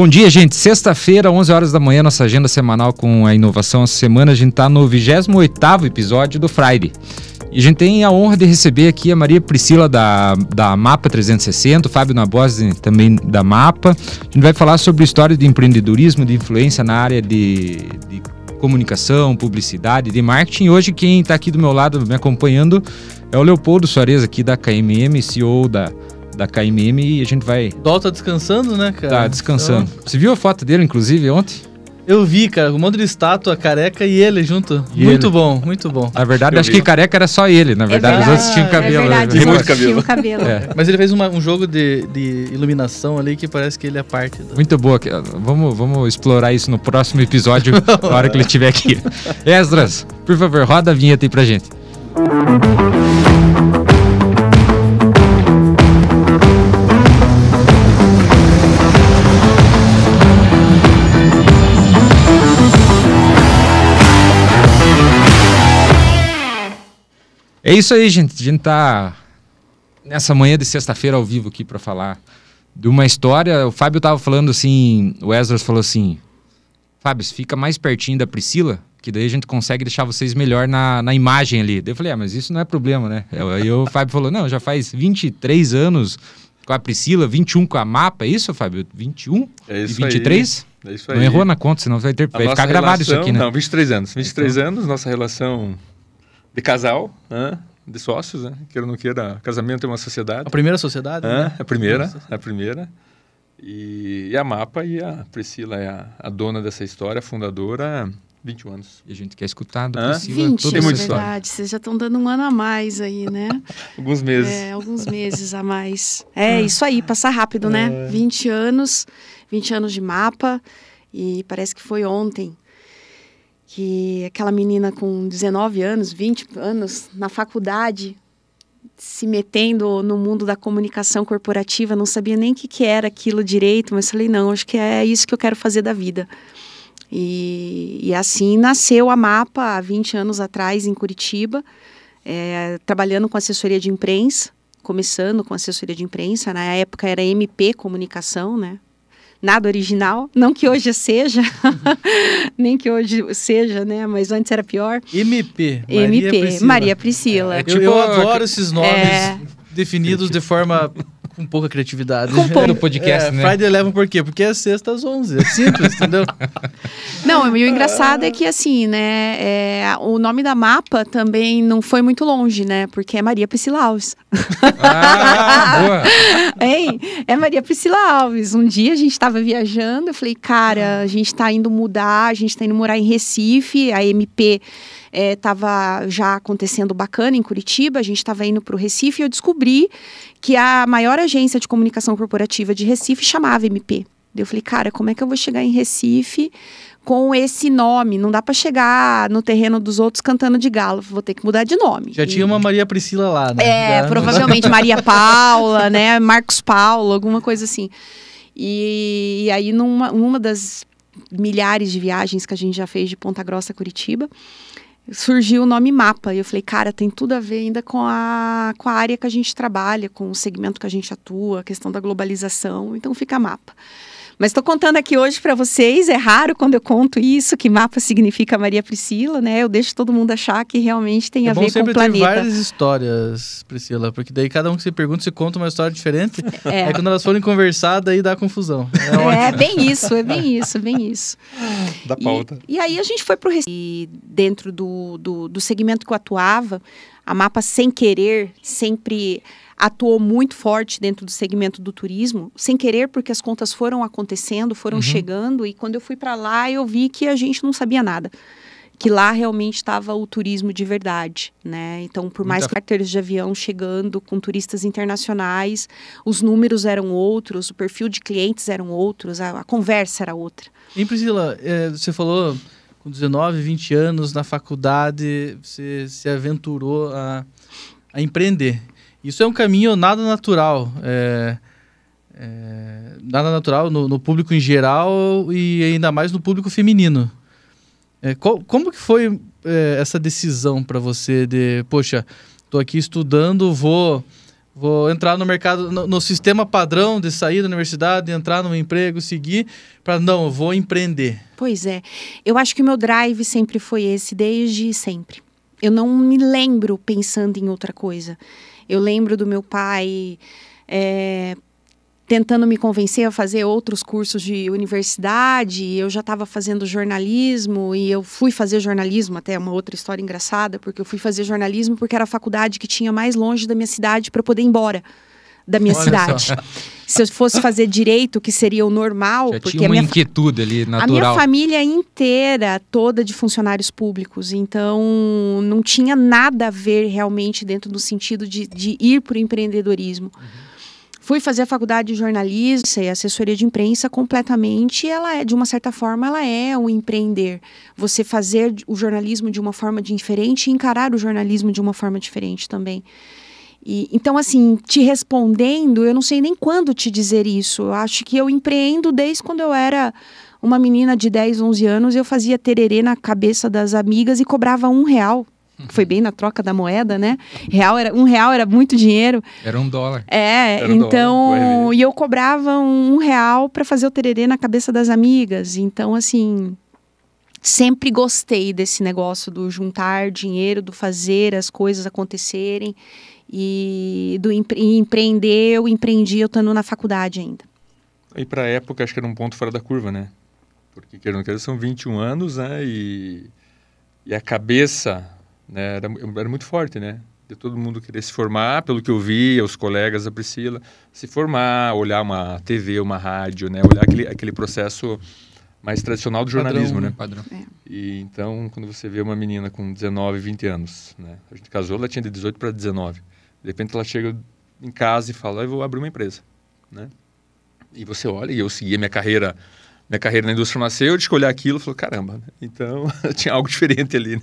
Bom dia, gente. Sexta-feira, 11 horas da manhã, nossa agenda semanal com a inovação. Essa semana a gente está no 28º episódio do Friday. E a gente tem a honra de receber aqui a Maria Priscila da, da Mapa 360, o Fábio Nabosi também da Mapa. A gente vai falar sobre história de empreendedorismo, de influência na área de, de comunicação, publicidade, de marketing. Hoje quem está aqui do meu lado me acompanhando é o Leopoldo Soares aqui da KMM, CEO da da KMM e a gente vai. Dol tá descansando, né, cara? Tá descansando. Então... Você viu a foto dele, inclusive, ontem? Eu vi, cara, um monte de estátua, careca e ele junto. E muito ele. bom, muito bom. Na verdade, eu acho vi. que careca era só ele. Na verdade, é verdade. os outros tinham cabelo. É verdade, né? muito cabelo. cabelo. É. Mas ele fez uma, um jogo de, de iluminação ali que parece que ele é parte. Do... Muito boa. Vamos, vamos explorar isso no próximo episódio, na hora que ele estiver aqui. Esdras, por favor, roda a vinheta aí pra gente. É isso aí, gente. A gente tá nessa manhã de sexta-feira ao vivo aqui para falar de uma história. O Fábio tava falando assim, o Ezra falou assim: Fábio, fica mais pertinho da Priscila, que daí a gente consegue deixar vocês melhor na, na imagem ali. Daí eu falei: ah, mas isso não é problema, né? Aí o Fábio falou: não, já faz 23 anos com a Priscila, 21 com a Mapa, é isso, Fábio? 21 é isso e 23? Aí. É isso aí. Não errou na conta, senão vai, ter, vai ficar gravado relação, isso aqui, né? Não, 23 anos. 23 então... anos, nossa relação de casal, né? de sócios, né? queira ou não queira, casamento é uma sociedade. A primeira sociedade? É, né? a primeira, a primeira. E, e, a Mapa e a Priscila é a, a, dona dessa história, a fundadora, 21 anos. E a gente quer escutar do? Priscila 20, toda é verdade. História. Vocês já estão dando um ano a mais aí, né? alguns meses. É, alguns meses a mais. É, isso aí, passar rápido, né? É. 20 anos, 20 anos de Mapa. E parece que foi ontem que aquela menina com 19 anos, 20 anos, na faculdade, se metendo no mundo da comunicação corporativa, não sabia nem o que, que era aquilo direito, mas falei, não, acho que é isso que eu quero fazer da vida. E, e assim nasceu a Mapa há 20 anos atrás em Curitiba, é, trabalhando com assessoria de imprensa, começando com assessoria de imprensa, na época era MP Comunicação, né? Nada original. Não que hoje seja, nem que hoje seja, né? Mas antes era pior. MP. Maria MP, Priscila. Maria Priscila. É, é tipo, eu, eu adoro esses nomes é... definidos de forma com pouca criatividade. Com pouco. no podcast, é, né? Friday Eleven por quê? Porque é sexta às 11. É simples, entendeu? Não, e o engraçado é que, assim, né, é, o nome da mapa também não foi muito longe, né? Porque é Maria Priscila Alves. Ah, boa! hein? É Maria Priscila Alves. Um dia a gente estava viajando, eu falei, cara, a gente está indo mudar, a gente está indo morar em Recife, a MP estava é, já acontecendo bacana em Curitiba, a gente estava indo para o Recife e eu descobri que a maior agência de comunicação corporativa de Recife chamava MP. Eu falei, cara, como é que eu vou chegar em Recife com esse nome? Não dá para chegar no terreno dos outros cantando de galo, vou ter que mudar de nome. Já e... tinha uma Maria Priscila lá, né? É, Já... provavelmente Maria Paula, né? Marcos Paulo, alguma coisa assim. E, e aí, numa, numa das milhares de viagens que a gente já fez de Ponta Grossa a Curitiba, surgiu o nome mapa. E eu falei, cara, tem tudo a ver ainda com a, com a área que a gente trabalha, com o segmento que a gente atua, a questão da globalização. Então fica mapa. Mas estou contando aqui hoje para vocês, é raro quando eu conto isso, que mapa significa Maria Priscila, né? Eu deixo todo mundo achar que realmente tem é a ver com o planeta. Tem várias histórias, Priscila, porque daí cada um que se pergunta se conta uma história diferente. É. Aí quando elas forem conversar, daí dá confusão. É, é bem isso, é bem isso, bem isso. Da pauta. E, e aí a gente foi para o dentro do, do, do segmento que eu atuava, a mapa sem querer sempre atuou muito forte dentro do segmento do turismo, sem querer, porque as contas foram acontecendo, foram uhum. chegando, e quando eu fui para lá, eu vi que a gente não sabia nada. Que lá realmente estava o turismo de verdade, né? Então, por mais carteiros de avião chegando com turistas internacionais, os números eram outros, o perfil de clientes eram outros, a, a conversa era outra. E Priscila, é, você falou com 19, 20 anos na faculdade, você se aventurou a, a empreender. Isso é um caminho nada natural. É, é, nada natural no, no, público em geral e ainda mais no público feminino. É, como que foi é, essa decisão para você de, poxa, estou aqui estudando, vou Vou entrar no mercado, no, no sistema padrão de sair da universidade, entrar no emprego, seguir, para não, vou empreender. Pois é. Eu acho que o meu drive sempre foi esse, desde sempre. Eu não me lembro pensando em outra coisa. Eu lembro do meu pai é, tentando me convencer a fazer outros cursos de universidade. Eu já estava fazendo jornalismo e eu fui fazer jornalismo, até uma outra história engraçada, porque eu fui fazer jornalismo porque era a faculdade que tinha mais longe da minha cidade para poder ir embora da minha Olha cidade. Só. Se eu fosse fazer direito, que seria o normal, Já porque tinha uma minha, inquietude ali natural. A minha família inteira, toda de funcionários públicos, então não tinha nada a ver realmente dentro do sentido de, de ir para o empreendedorismo. Uhum. Fui fazer a faculdade de jornalismo e assessoria de imprensa completamente. ela é, de uma certa forma, ela é um empreender. Você fazer o jornalismo de uma forma diferente e encarar o jornalismo de uma forma diferente também. E, então, assim, te respondendo, eu não sei nem quando te dizer isso. Eu acho que eu empreendo desde quando eu era uma menina de 10, 11 anos. Eu fazia tererê na cabeça das amigas e cobrava um real foi bem na troca da moeda, né? Real era, um real era muito dinheiro. Era um dólar. É, um então. Dólar, e eu cobrava um real para fazer o tererê na cabeça das amigas. Então, assim. Sempre gostei desse negócio do juntar dinheiro, do fazer as coisas acontecerem e do empre empreender. Eu empreendi eu estando na faculdade ainda. E para a época, acho que era um ponto fora da curva, né? Porque, querendo querer, são 21 anos, né? E, e a cabeça né? Era, era muito forte, né? De todo mundo querer se formar, pelo que eu vi, os colegas da Priscila, se formar, olhar uma TV, uma rádio, né? Olhar aquele, aquele processo mais tradicional do jornalismo, padrão, né? Padrão. É. E então, quando você vê uma menina com 19, 20 anos, né? A gente casou, ela tinha de 18 para 19. De repente ela chega em casa e fala, eu vou abrir uma empresa, né? E você olha, e eu segui a minha carreira, minha carreira na indústria farmacêutica, olhar aquilo e falou, caramba, né? então tinha algo diferente ali, né?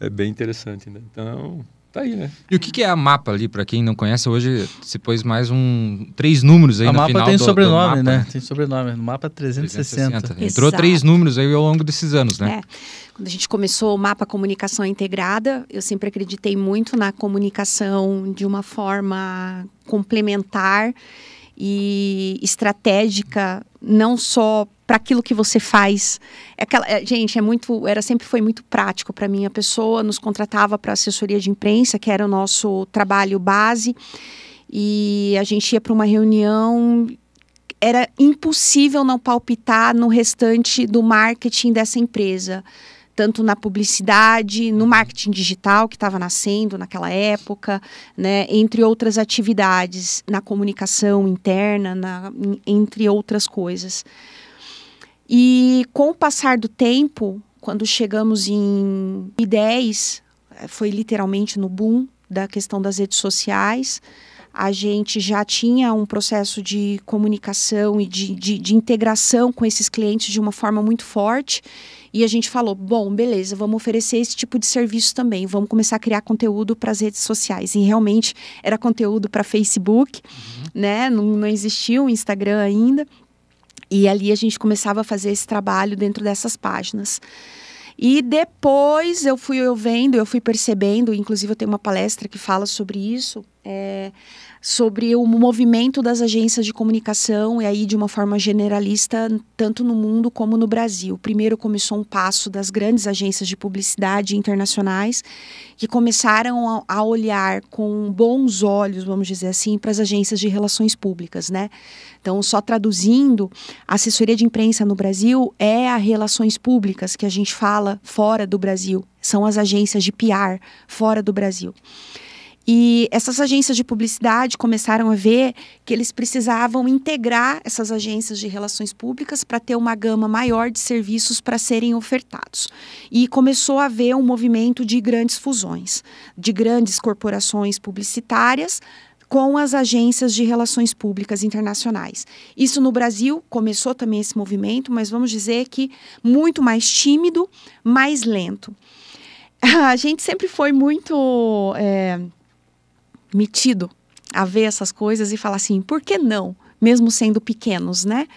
é bem interessante, né? Então, tá aí, né? E o que, que é a mapa ali, para quem não conhece, hoje se pôs mais um três números aí a no mapa final tem do, sobrenome, do mapa, né? Tem sobrenome, no mapa 360. 360. Entrou Exato. três números aí ao longo desses anos, né? É. Quando a gente começou o mapa comunicação integrada, eu sempre acreditei muito na comunicação de uma forma complementar e estratégica, não só para aquilo que você faz. É aquela, é, gente, é muito, era sempre foi muito prático para mim. A pessoa nos contratava para assessoria de imprensa, que era o nosso trabalho base, e a gente ia para uma reunião. Era impossível não palpitar no restante do marketing dessa empresa tanto na publicidade, no marketing digital que estava nascendo naquela época, né, entre outras atividades, na comunicação interna, na, entre outras coisas. E com o passar do tempo, quando chegamos em 2010, foi literalmente no boom da questão das redes sociais, a gente já tinha um processo de comunicação e de, de, de, integração com esses clientes de uma forma muito forte. E a gente falou: bom, beleza, vamos oferecer esse tipo de serviço também, vamos começar a criar conteúdo para as redes sociais. E realmente era conteúdo para Facebook, uhum. né? Não, não existia o Instagram ainda. E ali a gente começava a fazer esse trabalho dentro dessas páginas. E depois eu fui eu vendo, eu fui percebendo, inclusive eu tenho uma palestra que fala sobre isso. É, sobre o movimento das agências de comunicação e aí de uma forma generalista tanto no mundo como no Brasil. Primeiro começou um passo das grandes agências de publicidade internacionais que começaram a, olhar com bons olhos, vamos dizer assim, para as agências de relações públicas, né? Então, só traduzindo, a assessoria de imprensa no Brasil é a relações públicas que a gente fala fora do Brasil, são as agências de PR fora do Brasil. E essas agências de publicidade começaram a ver que eles precisavam integrar essas agências de relações públicas para ter uma gama maior de serviços para serem ofertados. E começou a haver um movimento de grandes fusões, de grandes corporações publicitárias com as agências de relações públicas internacionais. Isso no Brasil começou também esse movimento, mas vamos dizer que muito mais tímido, mais lento. A gente sempre foi muito. É, metido a ver essas coisas e falar assim, por que não? Mesmo sendo pequenos, né?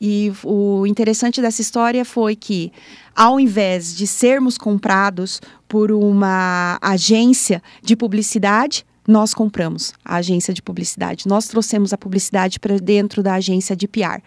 E o interessante dessa história foi que, ao invés de sermos comprados por uma agência de publicidade, nós compramos a agência de publicidade. Nós trouxemos a publicidade para dentro da agência de PR.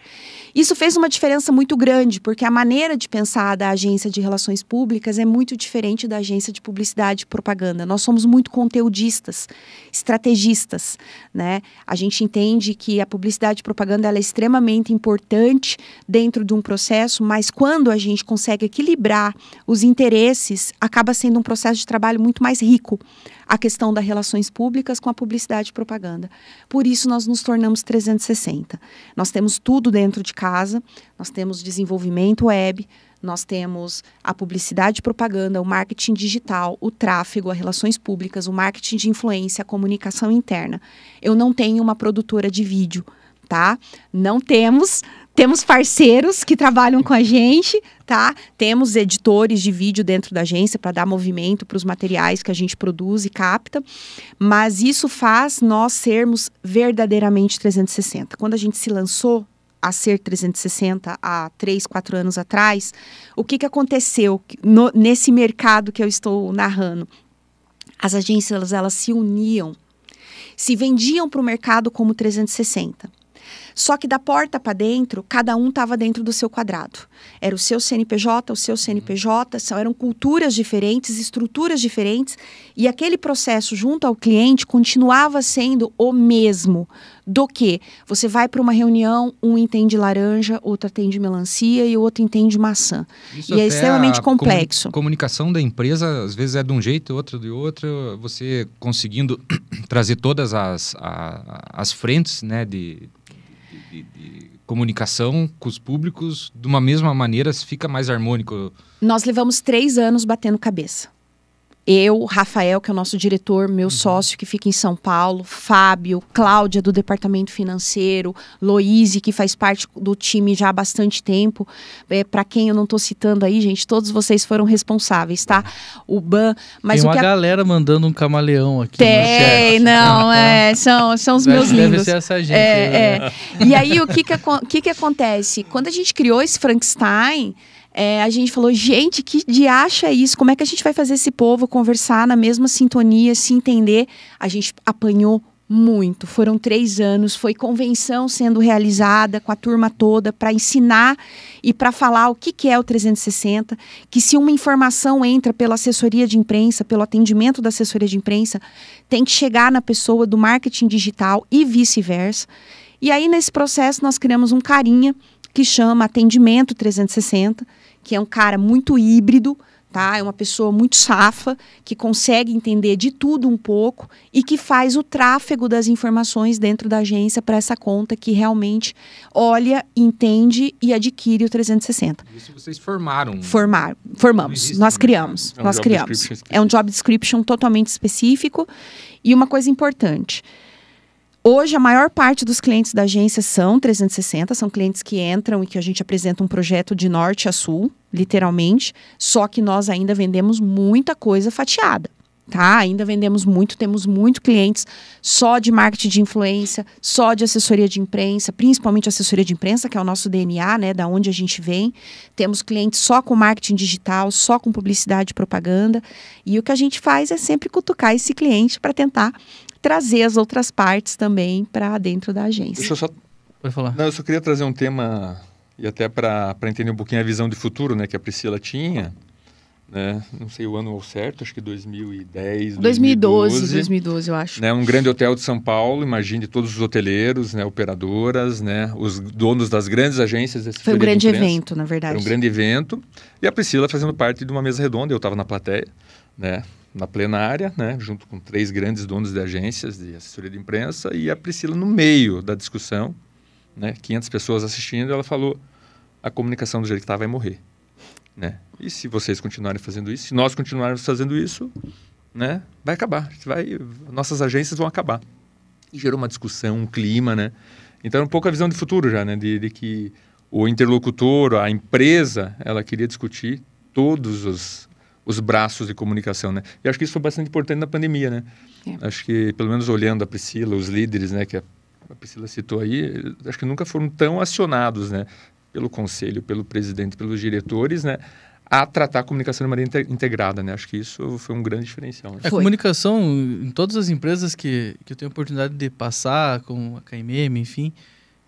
Isso fez uma diferença muito grande, porque a maneira de pensar da agência de relações públicas é muito diferente da agência de publicidade e propaganda. Nós somos muito conteudistas, estrategistas, né? A gente entende que a publicidade e propaganda é extremamente importante dentro de um processo, mas quando a gente consegue equilibrar os interesses, acaba sendo um processo de trabalho muito mais rico a questão das relações públicas com a publicidade e propaganda. Por isso, nós nos tornamos 360. Nós temos tudo dentro de casa, nós temos desenvolvimento web, nós temos a publicidade e propaganda, o marketing digital, o tráfego, as relações públicas, o marketing de influência, a comunicação interna. Eu não tenho uma produtora de vídeo, tá? Não temos, temos parceiros que trabalham com a gente, tá? Temos editores de vídeo dentro da agência para dar movimento para os materiais que a gente produz e capta, mas isso faz nós sermos verdadeiramente 360. Quando a gente se lançou a ser 360 há três, quatro anos atrás, o que, que aconteceu no, nesse mercado que eu estou narrando? As agências elas, elas se uniam, se vendiam para o mercado como 360 só que da porta para dentro, cada um estava dentro do seu quadrado. Era o seu CNPJ, o seu CNPJ, são, eram culturas diferentes, estruturas diferentes, e aquele processo junto ao cliente continuava sendo o mesmo. Do que você vai para uma reunião, um entende laranja, outro entende melancia e o outro entende maçã. Isso e é extremamente complexo. A comunicação da empresa, às vezes, é de um jeito, outro de outro. Você conseguindo trazer todas as, as frentes né, de, de, de, comunicação com os públicos de uma mesma maneira fica mais harmônico? Nós levamos três anos batendo cabeça eu, Rafael, que é o nosso diretor, meu uhum. sócio que fica em São Paulo, Fábio, Cláudia do departamento financeiro, Loíse, que faz parte do time já há bastante tempo. É, Para quem eu não estou citando aí, gente, todos vocês foram responsáveis, tá? O Ban, mas Tem uma que galera mandando um camaleão aqui. Tem, não, é, são, são os meus deve lindos. Deve ser essa gente. É, é. E aí o que que, que que acontece? Quando a gente criou esse Frankenstein é, a gente falou, gente, que de acha isso? Como é que a gente vai fazer esse povo conversar na mesma sintonia, se entender? A gente apanhou muito. Foram três anos, foi convenção sendo realizada com a turma toda para ensinar e para falar o que, que é o 360, que se uma informação entra pela assessoria de imprensa, pelo atendimento da assessoria de imprensa, tem que chegar na pessoa do marketing digital e vice-versa. E aí, nesse processo, nós criamos um carinha que chama Atendimento 360, que é um cara muito híbrido, tá? É uma pessoa muito safa, que consegue entender de tudo um pouco e que faz o tráfego das informações dentro da agência para essa conta que realmente olha, entende e adquire o 360. Isso vocês formaram? Formar, formamos, nós criamos, é um nós criamos. É um job description totalmente específico e uma coisa importante. Hoje, a maior parte dos clientes da agência são 360, são clientes que entram e que a gente apresenta um projeto de norte a sul, literalmente, só que nós ainda vendemos muita coisa fatiada. Tá? Ainda vendemos muito, temos muito clientes só de marketing de influência, só de assessoria de imprensa, principalmente assessoria de imprensa, que é o nosso DNA, né, da onde a gente vem. Temos clientes só com marketing digital, só com publicidade e propaganda. E o que a gente faz é sempre cutucar esse cliente para tentar trazer as outras partes também para dentro da agência. Deixa eu só... Pode falar. Não, eu só queria trazer um tema, e até para entender um pouquinho a visão de futuro né, que a Priscila tinha. Né? Não sei o ano ao certo, acho que 2010, 2012. 2012, 2012 eu acho. Né? Um grande hotel de São Paulo, imagine todos os hoteleiros, né? operadoras, né? os donos das grandes agências. Foi um grande evento, na verdade. Foi um grande evento. E a Priscila fazendo parte de uma mesa redonda, eu estava na plateia, né? na plenária, né, junto com três grandes donos de agências de assessoria de imprensa, e a Priscila no meio da discussão, né, 500 pessoas assistindo, ela falou: a comunicação do jeito que está vai morrer. Né? E se vocês continuarem fazendo isso, se nós continuarmos fazendo isso, né, vai acabar. Vai, nossas agências vão acabar. E gerou uma discussão, um clima, né? Então, um pouco a visão de futuro já, né? De, de que o interlocutor, a empresa, ela queria discutir todos os, os braços de comunicação, né? E acho que isso foi bastante importante na pandemia, né? É. Acho que, pelo menos olhando a Priscila, os líderes, né, que a, a Priscila citou aí, acho que nunca foram tão acionados, né? Pelo conselho, pelo presidente, pelos diretores, né? a tratar a comunicação de maneira integrada, né? Acho que isso foi um grande diferencial. Né? A comunicação, em todas as empresas que, que eu tenho a oportunidade de passar, com a KMM, enfim,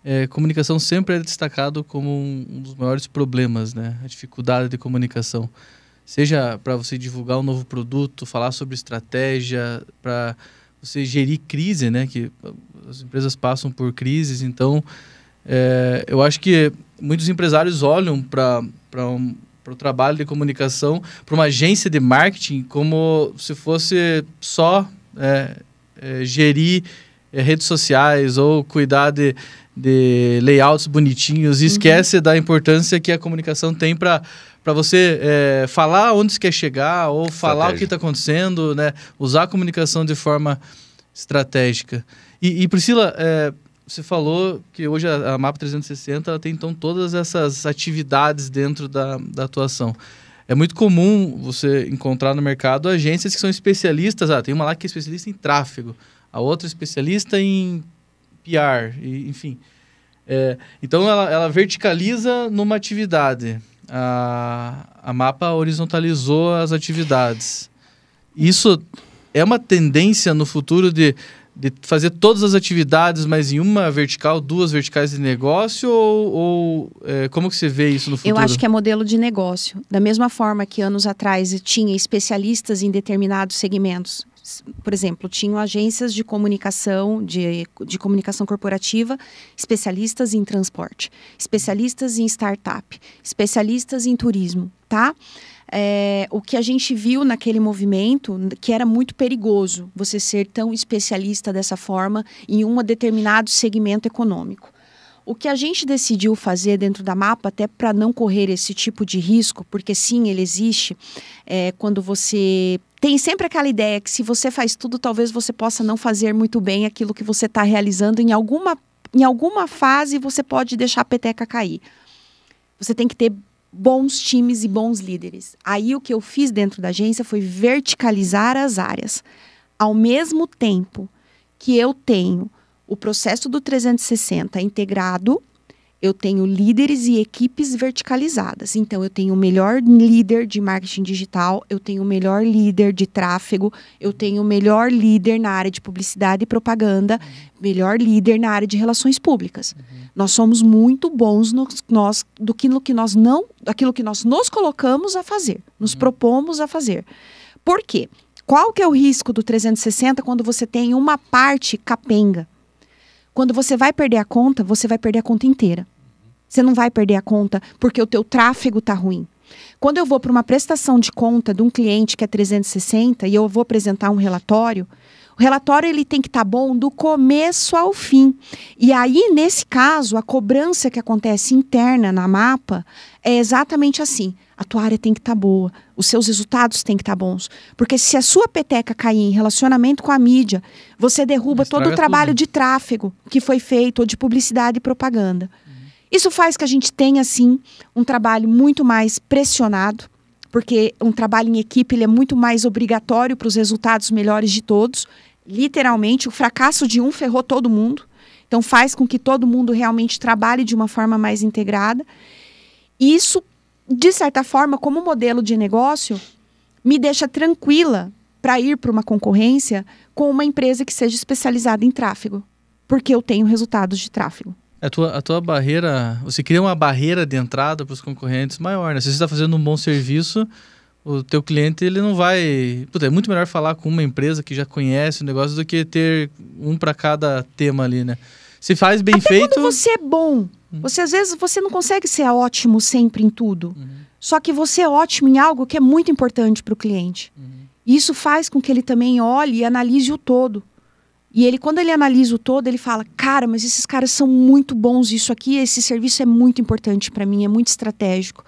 é, comunicação sempre é destacado como um, um, dos maiores problemas, né? A dificuldade de comunicação. Seja para você divulgar um novo produto, falar sobre estratégia, para você gerir crise, né? Que as empresas passam por crises, então é, eu acho que muitos empresários olham para um, o trabalho de comunicação, para uma agência de marketing, como se fosse só é, é, gerir é, redes sociais ou cuidar de, de layouts bonitinhos e uhum. esquece da importância que a comunicação tem para para você é, falar onde você quer chegar ou falar o que está acontecendo, né? Usar a comunicação de forma estratégica. E, e Priscila, é, você falou que hoje a, a MAP 360 tem então todas essas atividades dentro da, da atuação. É muito comum você encontrar no mercado agências que são especialistas. Ah, tem uma lá que é especialista em tráfego, a outra é especialista em PR, e, enfim. É, então ela, ela verticaliza numa atividade. A, a mapa horizontalizou as atividades. Isso é uma tendência no futuro de de fazer todas as atividades, mas em uma vertical, duas verticais de negócio? Ou, ou é, como que você vê isso no futuro? Eu acho que é modelo de negócio. Da mesma forma que anos atrás tinha especialistas em determinados segmentos. Por exemplo, tinham agências de comunicação, de, de comunicação corporativa, especialistas em transporte, especialistas em startup, especialistas em turismo, tá? É, o que a gente viu naquele movimento, que era muito perigoso você ser tão especialista dessa forma em um determinado segmento econômico. O que a gente decidiu fazer dentro da mapa, até para não correr esse tipo de risco, porque sim, ele existe, é, quando você tem sempre aquela ideia que se você faz tudo, talvez você possa não fazer muito bem aquilo que você está realizando em alguma, em alguma fase, você pode deixar a peteca cair. Você tem que ter bons times e bons líderes. Aí o que eu fiz dentro da agência foi verticalizar as áreas. Ao mesmo tempo que eu tenho o processo do 360 integrado eu tenho líderes e equipes verticalizadas. Então, eu tenho o melhor líder de marketing digital, eu tenho o melhor líder de tráfego, eu tenho o melhor líder na área de publicidade e propaganda, uhum. melhor líder na área de relações públicas. Uhum. Nós somos muito bons no, nós, do que, no que nós não, aquilo que nós nos colocamos a fazer, nos uhum. propomos a fazer. Por quê? Qual que é o risco do 360 quando você tem uma parte capenga? Quando você vai perder a conta, você vai perder a conta inteira. Você não vai perder a conta porque o teu tráfego está ruim. Quando eu vou para uma prestação de conta de um cliente que é 360 e eu vou apresentar um relatório, o relatório ele tem que estar tá bom do começo ao fim. E aí, nesse caso, a cobrança que acontece interna na mapa é exatamente assim. A tua área tem que estar tá boa, os seus resultados têm que estar tá bons. Porque se a sua peteca cair em relacionamento com a mídia, você derruba todo o trabalho tudo. de tráfego que foi feito, ou de publicidade e propaganda. Uhum. Isso faz que a gente tenha, sim, um trabalho muito mais pressionado, porque um trabalho em equipe ele é muito mais obrigatório para os resultados melhores de todos literalmente, o fracasso de um ferrou todo mundo. Então, faz com que todo mundo realmente trabalhe de uma forma mais integrada. Isso, de certa forma, como modelo de negócio, me deixa tranquila para ir para uma concorrência com uma empresa que seja especializada em tráfego, porque eu tenho resultados de tráfego. A tua, a tua barreira, você cria uma barreira de entrada para os concorrentes maior, né? Se você está fazendo um bom serviço, o teu cliente ele não vai. Puta, é muito melhor falar com uma empresa que já conhece o negócio do que ter um para cada tema ali, né? Se faz bem Até feito. Quando você é bom, uhum. você às vezes você não consegue ser ótimo sempre em tudo. Uhum. Só que você é ótimo em algo que é muito importante para o cliente. Uhum. Isso faz com que ele também olhe e analise o todo. E ele, quando ele analisa o todo, ele fala: Cara, mas esses caras são muito bons. Isso aqui, esse serviço é muito importante para mim, é muito estratégico.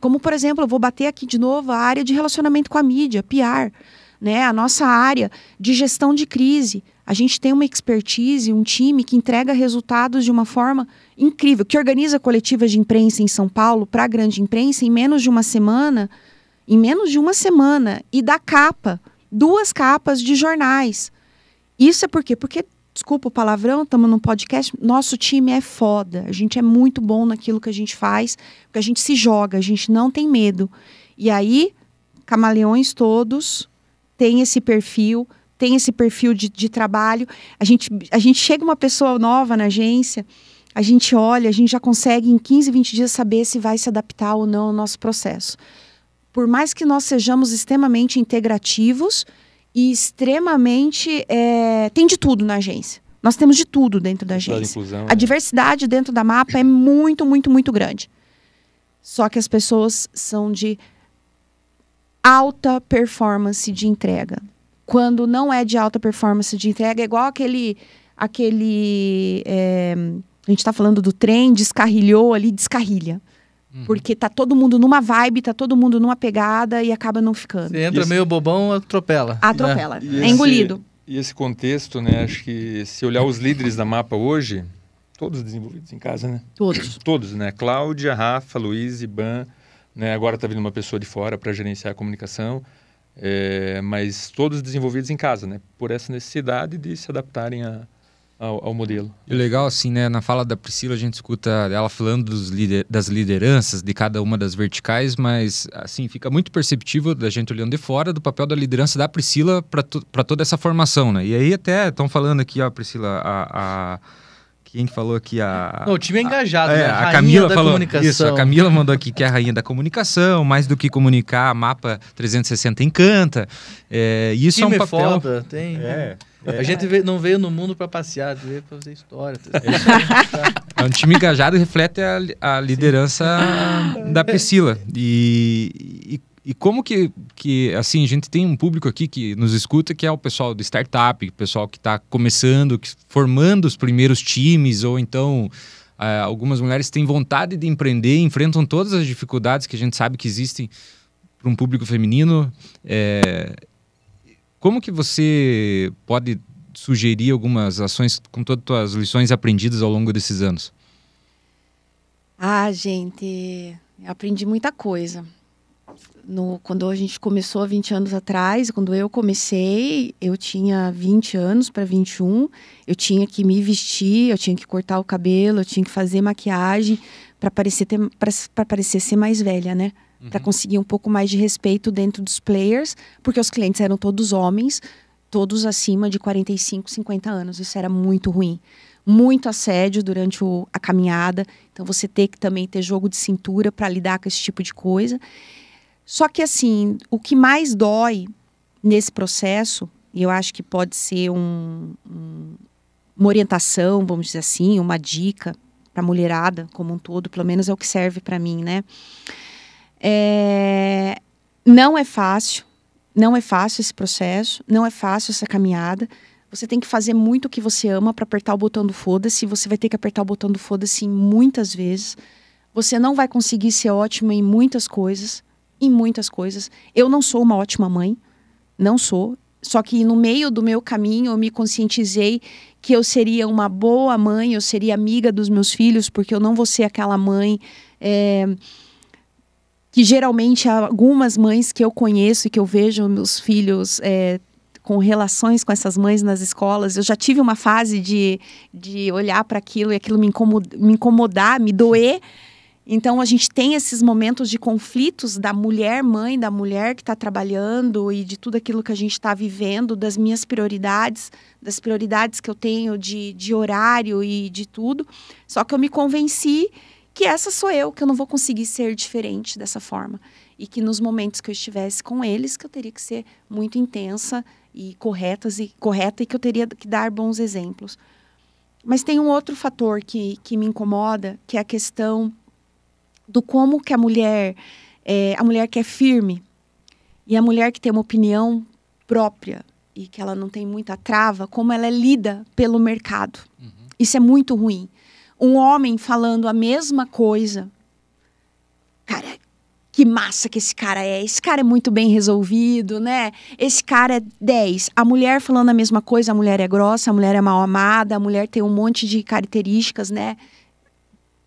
Como, por exemplo, eu vou bater aqui de novo a área de relacionamento com a mídia, PR, né? a nossa área de gestão de crise. A gente tem uma expertise, um time que entrega resultados de uma forma incrível, que organiza coletivas de imprensa em São Paulo para a grande imprensa em menos de uma semana, em menos de uma semana, e dá capa, duas capas de jornais. Isso é por quê? Porque desculpa o palavrão, estamos num podcast. Nosso time é foda. A gente é muito bom naquilo que a gente faz, porque a gente se joga, a gente não tem medo. E aí, camaleões todos têm esse perfil, tem esse perfil de, de trabalho. A gente, a gente chega uma pessoa nova na agência, a gente olha, a gente já consegue em 15, 20 dias saber se vai se adaptar ou não ao nosso processo. Por mais que nós sejamos extremamente integrativos e extremamente. É, tem de tudo na agência. Nós temos de tudo dentro da agência. Inclusão, A né? diversidade dentro da mapa é muito, muito, muito grande. Só que as pessoas são de alta performance de entrega. Quando não é de alta performance de entrega, é igual aquele. aquele é, a gente está falando do trem, descarrilhou ali, descarrilha. Porque tá todo mundo numa vibe, tá todo mundo numa pegada e acaba não ficando. Você entra Isso. meio bobão, atropela. Atropela. E É esse- engolido. E esse contexto, né? Acho que se olhar os líderes da mapa hoje, todos desenvolvidos em casa, né? Todos. Todos, né? Cláudia, Rafa, Luiz, Iban, né? Agora está vindo uma pessoa de fora para gerenciar a comunicação, é, mas todos desenvolvidos em casa, né? Por essa necessidade de se adaptarem a- ao, ao modelo. E legal, assim, né? Na fala da Priscila, a gente escuta ela falando lider- das lideranças de cada uma das verticais, mas, assim, fica muito perceptível da gente olhando de fora do papel da liderança da Priscila para toda essa formação, né? E aí, até estão falando aqui, ó, Priscila, a. a- quem que falou aqui? A, Não, o time é engajado, É, né? a Rainha Camila da falou comunicação. isso. A Camila mandou aqui que é a rainha da comunicação, mais do que comunicar, a mapa 360 encanta. É, isso time é um papel. foda, tem. É, A gente veio- não veio no mundo pra passear, veio pra fazer história. É um time engajado reflete a, a liderança da Priscila. E, e, e como que, que, assim, a gente tem um público aqui que nos escuta, que é o pessoal de startup, o pessoal que está começando, que, formando os primeiros times, ou então ah, algumas mulheres têm vontade de empreender, enfrentam todas as dificuldades que a gente sabe que existem para um público feminino. É, como que você pode sugerir algumas ações com todas as lições aprendidas ao longo desses anos? Ah, gente, aprendi muita coisa. No, quando a gente começou há 20 anos atrás, quando eu comecei, eu tinha 20 anos para 21, eu tinha que me vestir, eu tinha que cortar o cabelo, eu tinha que fazer maquiagem para parecer, pra parecer ser mais velha, né? Para conseguir um pouco mais de respeito dentro dos players, porque os clientes eram todos homens, todos acima de 45, 50 anos. Isso era muito ruim. Muito assédio durante o- a caminhada. Então você ter que também ter jogo de cintura para lidar com esse tipo de coisa. Só que assim, o que mais dói nesse processo, e eu acho que pode ser um- um- uma orientação, vamos dizer assim, uma dica para a mulherada como um todo, pelo menos é o que serve para mim, né? É, não é fácil, não é fácil esse processo, não é fácil essa caminhada. Você tem que fazer muito o que você ama para apertar o botão do foda-se. Você vai ter que apertar o botão do foda-se muitas vezes. Você não vai conseguir ser ótima em muitas coisas, em muitas coisas. Eu não sou uma ótima mãe, não sou. Só que no meio do meu caminho eu me conscientizei que eu seria uma boa mãe, eu seria amiga dos meus filhos, porque eu não vou ser aquela mãe é, que geralmente algumas mães que eu conheço e que eu vejo meus filhos é, com relações com essas mães nas escolas, eu já tive uma fase de, de olhar para aquilo e aquilo me, incomod, me incomodar, me doer. Então a gente tem esses momentos de conflitos da mulher mãe, da mulher que está trabalhando e de tudo aquilo que a gente está vivendo, das minhas prioridades, das prioridades que eu tenho de, de horário e de tudo. Só que eu me convenci que essa sou eu, que eu não vou conseguir ser diferente dessa forma. E que nos momentos que eu estivesse com eles, que eu teria que ser muito intensa e corretas e correta e que eu teria que dar bons exemplos. Mas tem um outro fator que, que me incomoda, que é a questão do como que a mulher, é, a mulher que é firme e a mulher que tem uma opinião própria e que ela não tem muita trava, como ela é lida pelo mercado. Uhum. Isso é muito ruim. Um homem falando a mesma coisa, cara, que massa que esse cara é. Esse cara é muito bem resolvido, né? Esse cara é 10. A mulher falando a mesma coisa, a mulher é grossa, a mulher é mal amada, a mulher tem um monte de características, né?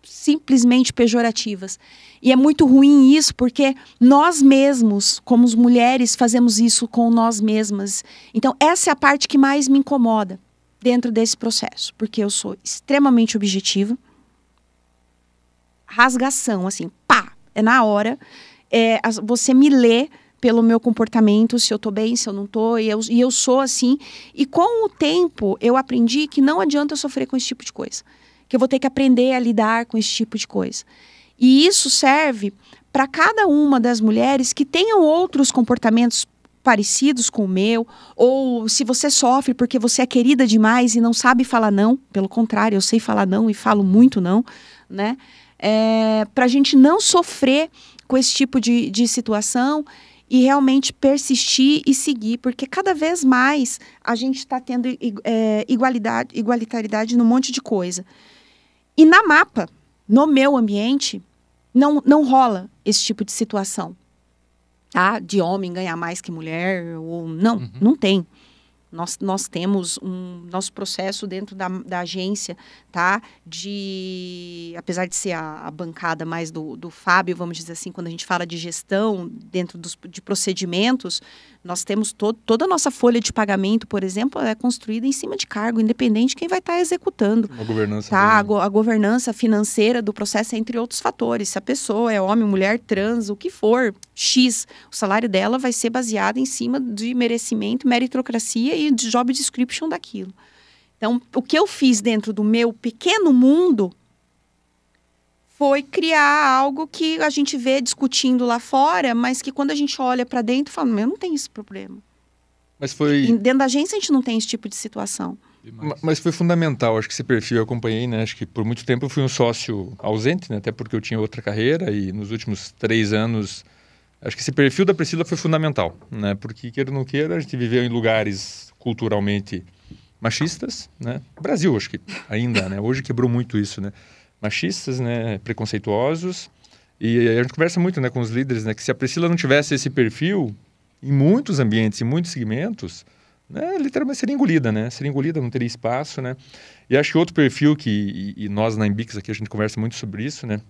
Simplesmente pejorativas. E é muito ruim isso, porque nós mesmos, como mulheres, fazemos isso com nós mesmas. Então, essa é a parte que mais me incomoda dentro desse processo, porque eu sou extremamente objetiva. Rasgação, assim, pá, é na hora. é, as- você me lê pelo meu comportamento, se eu tô bem, se eu não tô, e eu, e eu sou assim. E com o tempo, eu aprendi que não adianta eu sofrer com esse tipo de coisa. Que eu vou ter que aprender a lidar com esse tipo de coisa. E isso serve para cada uma das mulheres que tenham outros comportamentos parecidos com o meu, ou se você sofre porque você é querida demais e não sabe falar não, pelo contrário, eu sei falar não e falo muito não, né? É, para a gente não sofrer com esse tipo de, de situação e realmente persistir e seguir, porque cada vez mais a gente está tendo é, igualdade, igualitariedade num monte de coisa. E na mapa, no meu ambiente, não, não rola esse tipo de situação. Tá? De homem ganhar mais que mulher, ou não, Uhum. não tem. Nós, nós temos um nosso processo dentro da, da agência, tá? De apesar de ser a, a bancada mais do, do Fábio, vamos dizer assim, quando a gente fala de gestão dentro dos, de procedimentos, nós temos to, toda a nossa folha de pagamento, por exemplo, é construída em cima de cargo, independente de quem vai estar executando. Uma governança. Tá, a, a governança financeira do processo é entre outros fatores. Se a pessoa é homem, mulher, trans, o que for, X, o salário dela vai ser baseado em cima de merecimento, meritocracia e de job description daquilo. Então, o que eu fiz dentro do meu pequeno mundo foi criar algo que a gente vê discutindo lá fora, mas que quando a gente olha para dentro, fala, "Meu, eu não tenho esse problema. Mas foi. E dentro da agência a gente não tem esse tipo de situação. Ma- Mas foi fundamental, acho que esse perfil eu acompanhei, né? Acho que por muito tempo eu fui um sócio ausente, né? Até porque eu tinha outra carreira e nos últimos três anos, acho que esse perfil da Priscila foi fundamental, né? Porque queira ou não queira, a gente viveu em lugares culturalmente machistas, né? Brasil, acho que ainda, né? Hoje quebrou muito isso, né? Machistas, né? Preconceituosos e a gente conversa muito, né? Com os líderes, né? Que se a Priscila não tivesse esse perfil em muitos ambientes, em muitos segmentos, né, literalmente seria engolida, né? Seria engolida, não teria espaço, né? E acho que outro perfil que, e, e nós na Embix aqui a gente conversa muito sobre isso, né?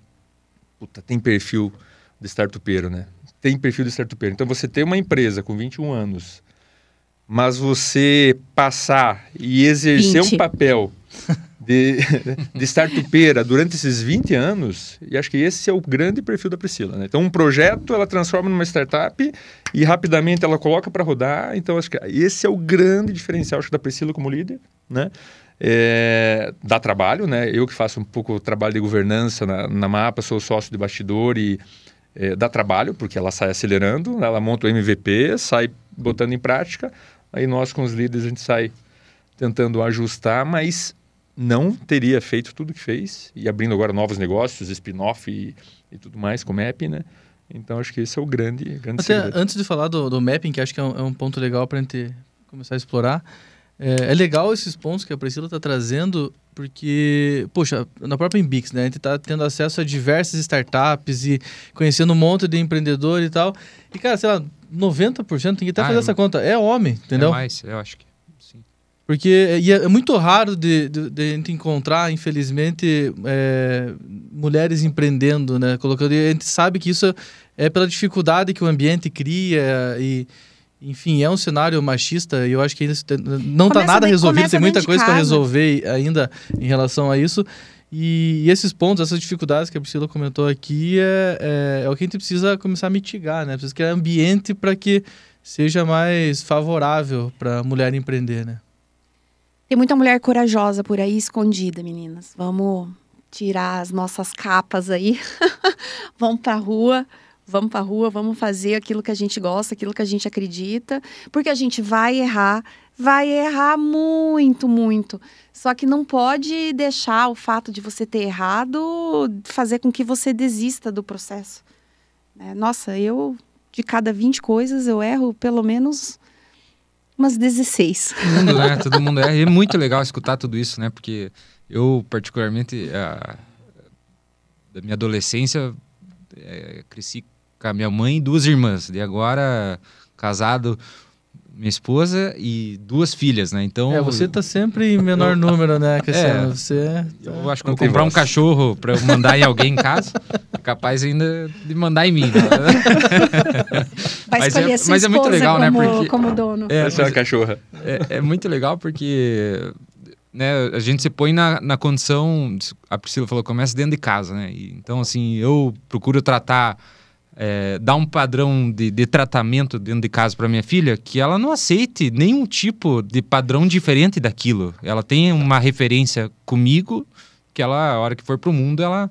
Puta, tem perfil de startupeiro, né? Tem perfil de startupeiro. Então você tem uma empresa com 21 anos, mas você passar e exercer 20. um papel de, de startupeira durante esses 20 anos, e acho que esse é o grande perfil da Priscila. Né? Então, um projeto ela transforma numa startup e rapidamente ela coloca para rodar. Então, acho que esse é o grande diferencial acho, da Priscila como líder. Né? É, dá trabalho, né? Eu que faço um pouco trabalho de governança na, na MAPA, sou sócio de bastidor e é, dá trabalho, porque ela sai acelerando, ela monta o MVP, sai botando em prática, aí nós com os líderes a gente sai tentando ajustar, mas não teria feito tudo que fez e abrindo agora novos negócios, spin-off e, e tudo mais com o Map, né? Então acho que esse é o grande, grande Até segredo. antes de falar do, do mapping, que acho que é um, é um ponto legal para a gente começar a explorar, é, é legal esses pontos que a Priscila está trazendo, porque, poxa, na própria Embix, né, a gente está tendo acesso a diversas startups e conhecendo um monte de empreendedor e tal. E, cara, sei lá, 90%, tem que até Ah, fazer é- essa conta, é homem, entendeu? É mais, eu acho que. Porque é, é muito raro de, de, de a gente encontrar, infelizmente, é, mulheres empreendendo, né? Colocando, a gente sabe que isso é pela dificuldade que o ambiente cria e, enfim, é um cenário machista e eu acho que ainda não está nada resolvido, tem muita coisa para resolver ainda em relação a isso. E, e esses pontos, essas dificuldades que a Priscila comentou aqui é, é, é o que a gente precisa começar a mitigar, né? Precisa criar ambiente para que seja mais favorável para a mulher empreender, né? Tem muita mulher corajosa por aí escondida, meninas. Vamos tirar as nossas capas aí. vamos pra rua. Vamos pra rua, vamos fazer aquilo que a gente gosta, aquilo que a gente acredita, porque a gente vai errar, vai errar muito, muito. Só que não pode deixar o fato de você ter errado fazer com que você desista do processo. né? Nossa, eu, de cada 20 coisas, eu erro pelo menos umas 16. Todo mundo, né? Todo mundo é. E é muito legal escutar tudo isso, né? Porque eu, particularmente, a- da minha adolescência, é, cresci com a minha mãe e duas irmãs. E agora, casado, minha esposa e duas filhas, né? Então, É, você tá sempre em menor número, né, Cassiano? Você. eu acho que Não vou comprar um voz. cachorro para eu mandar em alguém em casa. É capaz ainda de mandar em mim. Né? Vai Mas escolher é- mas é muito legal, né, como, porque- como dono. É, é mas- uma cachorra. é, é muito legal porque né, a gente se põe na, na condição. A Priscila falou, começa dentro de casa, né? E, então, assim, eu procuro tratar é, dar um padrão de, de tratamento dentro de casa para minha filha que ela não aceite nenhum tipo de padrão diferente daquilo. Ela tem uma referência comigo que ela, a hora que for para o mundo, ela.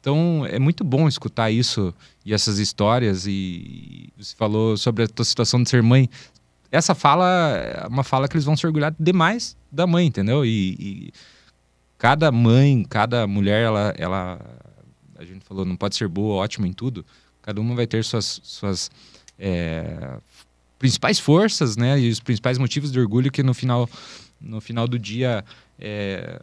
Então é muito bom escutar isso e essas histórias. E você falou sobre a tua situação de ser mãe. Essa fala é uma fala que eles vão se orgulhar demais da mãe, entendeu? E, e cada mãe, cada mulher, ela, ela. A gente falou, não pode ser boa, ótima em tudo Cada uma vai ter suas, suas é, principais forças, né? E os principais motivos de orgulho que no final, no final do dia é,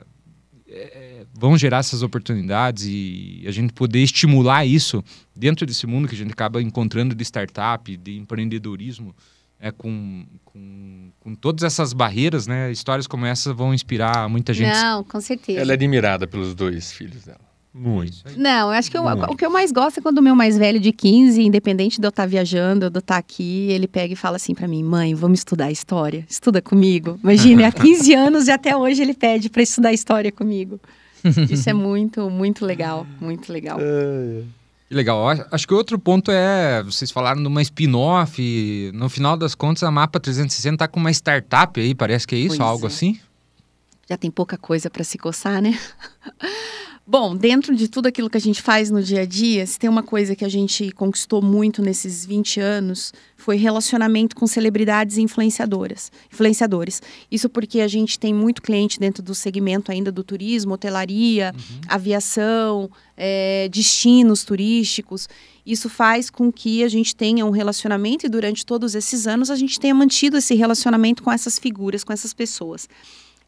é, vão gerar essas oportunidades e a gente poder estimular isso dentro desse mundo que a gente acaba encontrando de startup, de empreendedorismo, é, com, com, com todas essas barreiras, né? Histórias como essa vão inspirar muita gente. Não, com certeza. Ela é admirada pelos dois filhos dela. Muito. Não, eu acho que eu, o que eu mais gosto é quando o meu mais velho de 15, independente de eu estar tá viajando, de eu estar tá aqui, ele pega e fala assim para mim: "Mãe, vamos estudar história. Estuda comigo". Imagine, há 15 anos e até hoje ele pede para estudar história comigo. Isso é muito, muito legal, muito legal. Que legal. Acho que outro ponto é, vocês falaram de uma spin-off, no final das contas a Mapa 360 tá com uma startup aí, parece que é isso, Pois algo é. assim? Já tem pouca coisa para se coçar, né? Bom, dentro de tudo aquilo que a gente faz no dia a dia, se tem uma coisa que a gente conquistou muito nesses 20 anos, foi relacionamento com celebridades e influenciadoras, influenciadores. Isso porque a gente tem muito cliente dentro do segmento ainda do turismo, hotelaria, aviação, é, destinos turísticos. Isso faz com que a gente tenha um relacionamento e durante todos esses anos a gente tenha mantido esse relacionamento com essas figuras, com essas pessoas.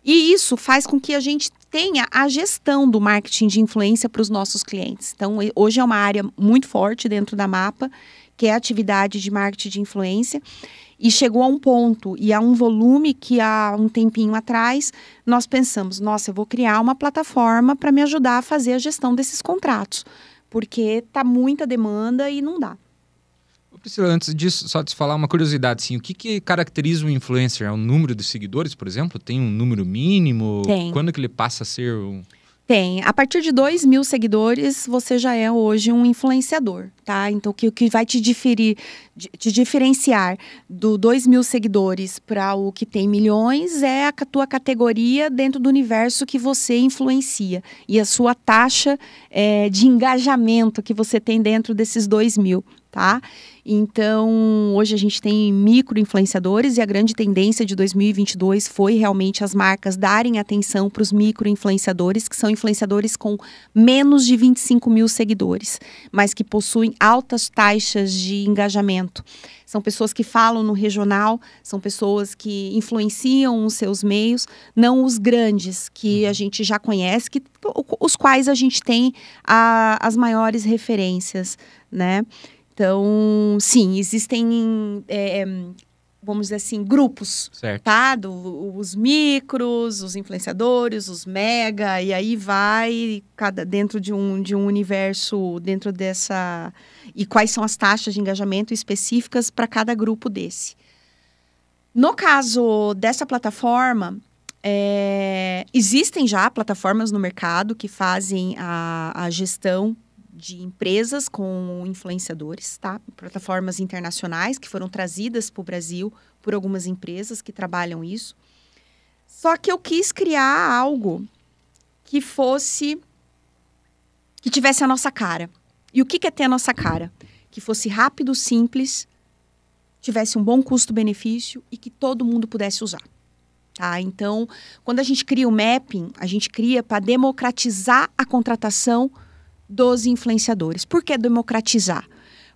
E isso faz com que a gente tenha a gestão do marketing de influência para os nossos clientes. Então, hoje é uma área muito forte dentro da Mapa, que é a atividade de marketing de influência. E chegou a um ponto e a um volume que há um tempinho atrás nós pensamos: nossa, eu vou criar uma plataforma para me ajudar a fazer a gestão desses contratos, porque tá muita demanda e não dá. Priscila, antes disso, só te falar uma curiosidade, assim, o que, que caracteriza um influencer? É o número de seguidores, por exemplo? Tem um número mínimo? Tem. Quando que ele passa a ser um... Tem. A partir de 2 mil seguidores, você já é hoje um influenciador, tá? Então, o que, que vai te, diferir, te diferenciar do 2 mil seguidores para o que tem milhões é a tua categoria dentro do universo que você influencia e a sua taxa eh, de engajamento que você tem dentro desses 2 mil, tá? Então, hoje a gente tem micro influenciadores e a grande tendência de 2022 foi realmente as marcas darem atenção para os micro influenciadores, que são influenciadores com menos de 25 mil seguidores, mas que possuem altas taxas de engajamento. São pessoas que falam no regional, são pessoas que influenciam os seus meios, não os grandes que a gente já conhece, que, os quais a gente tem a- as maiores referências, né? Então, sim, existem, é, vamos dizer assim, grupos, Certo. tá? Do, os micros, os influenciadores, os mega, e aí vai cada dentro de um, de um universo, dentro dessa. E quais são as taxas de engajamento específicas para cada grupo desse. No caso dessa plataforma, é, existem já plataformas no mercado que fazem a, a gestão de empresas com influenciadores, tá? Plataformas internacionais que foram trazidas para o Brasil por algumas empresas que trabalham isso. Só que eu quis criar algo que fosse que tivesse a nossa cara. E o que que é ter a nossa cara? Que fosse rápido, simples, tivesse um bom custo-benefício e que todo mundo pudesse usar. Tá? Então, quando a gente cria o mapping, a gente cria para democratizar a contratação dos influenciadores. Por que democratizar?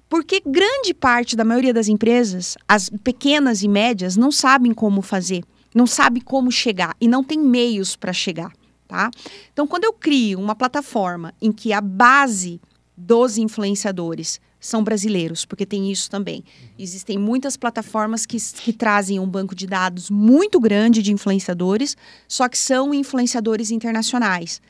Porque grande parte da maioria das empresas, as pequenas e médias, não sabem como fazer, não sabem como chegar e não tem meios para chegar. Tá? Então, quando eu crio uma plataforma em que a base dos influenciadores são brasileiros, porque tem isso também. Existem muitas plataformas que, que trazem um banco de dados muito grande de influenciadores, só que são influenciadores internacionais.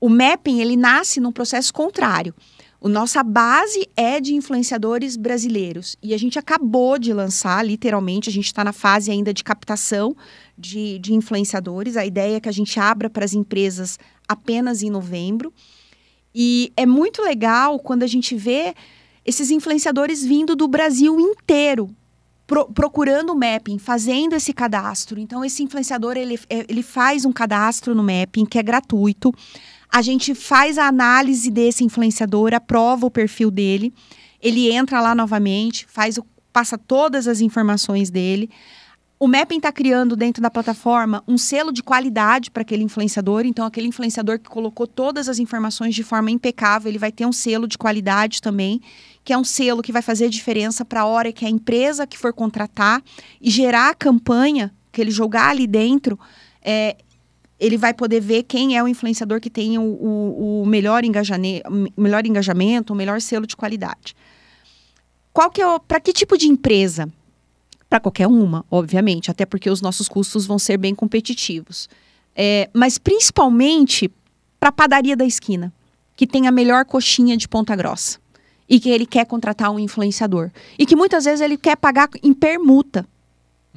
O mapping ele nasce num processo contrário. O nossa base é de influenciadores brasileiros e a gente acabou de lançar, literalmente, a gente está na fase ainda de captação de, de influenciadores. A ideia é que a gente abra para as empresas apenas em novembro. E é muito legal quando a gente vê esses influenciadores vindo do Brasil inteiro, pro, procurando o mapping, fazendo esse cadastro. Então, esse influenciador, ele, ele faz um cadastro no mapping, que é gratuito. A gente faz a análise desse influenciador, aprova o perfil dele, ele entra lá novamente, faz o, passa todas as informações dele. O Mapping está criando dentro da plataforma um selo de qualidade para aquele influenciador. Então, aquele influenciador que colocou todas as informações de forma impecável, ele vai ter um selo de qualidade também, que é um selo que vai fazer diferença para a hora que a empresa que for contratar e gerar a campanha, que ele jogar ali dentro, é, ele vai poder ver quem é o influenciador que tem o, o, o melhor, engajamento, melhor engajamento, o melhor selo de qualidade. Qual que é para que tipo de empresa? para qualquer uma, obviamente, até porque os nossos custos vão ser bem competitivos. É, mas principalmente para a padaria da esquina, que tem a melhor coxinha de Ponta Grossa e que ele quer contratar um influenciador e que muitas vezes ele quer pagar em permuta.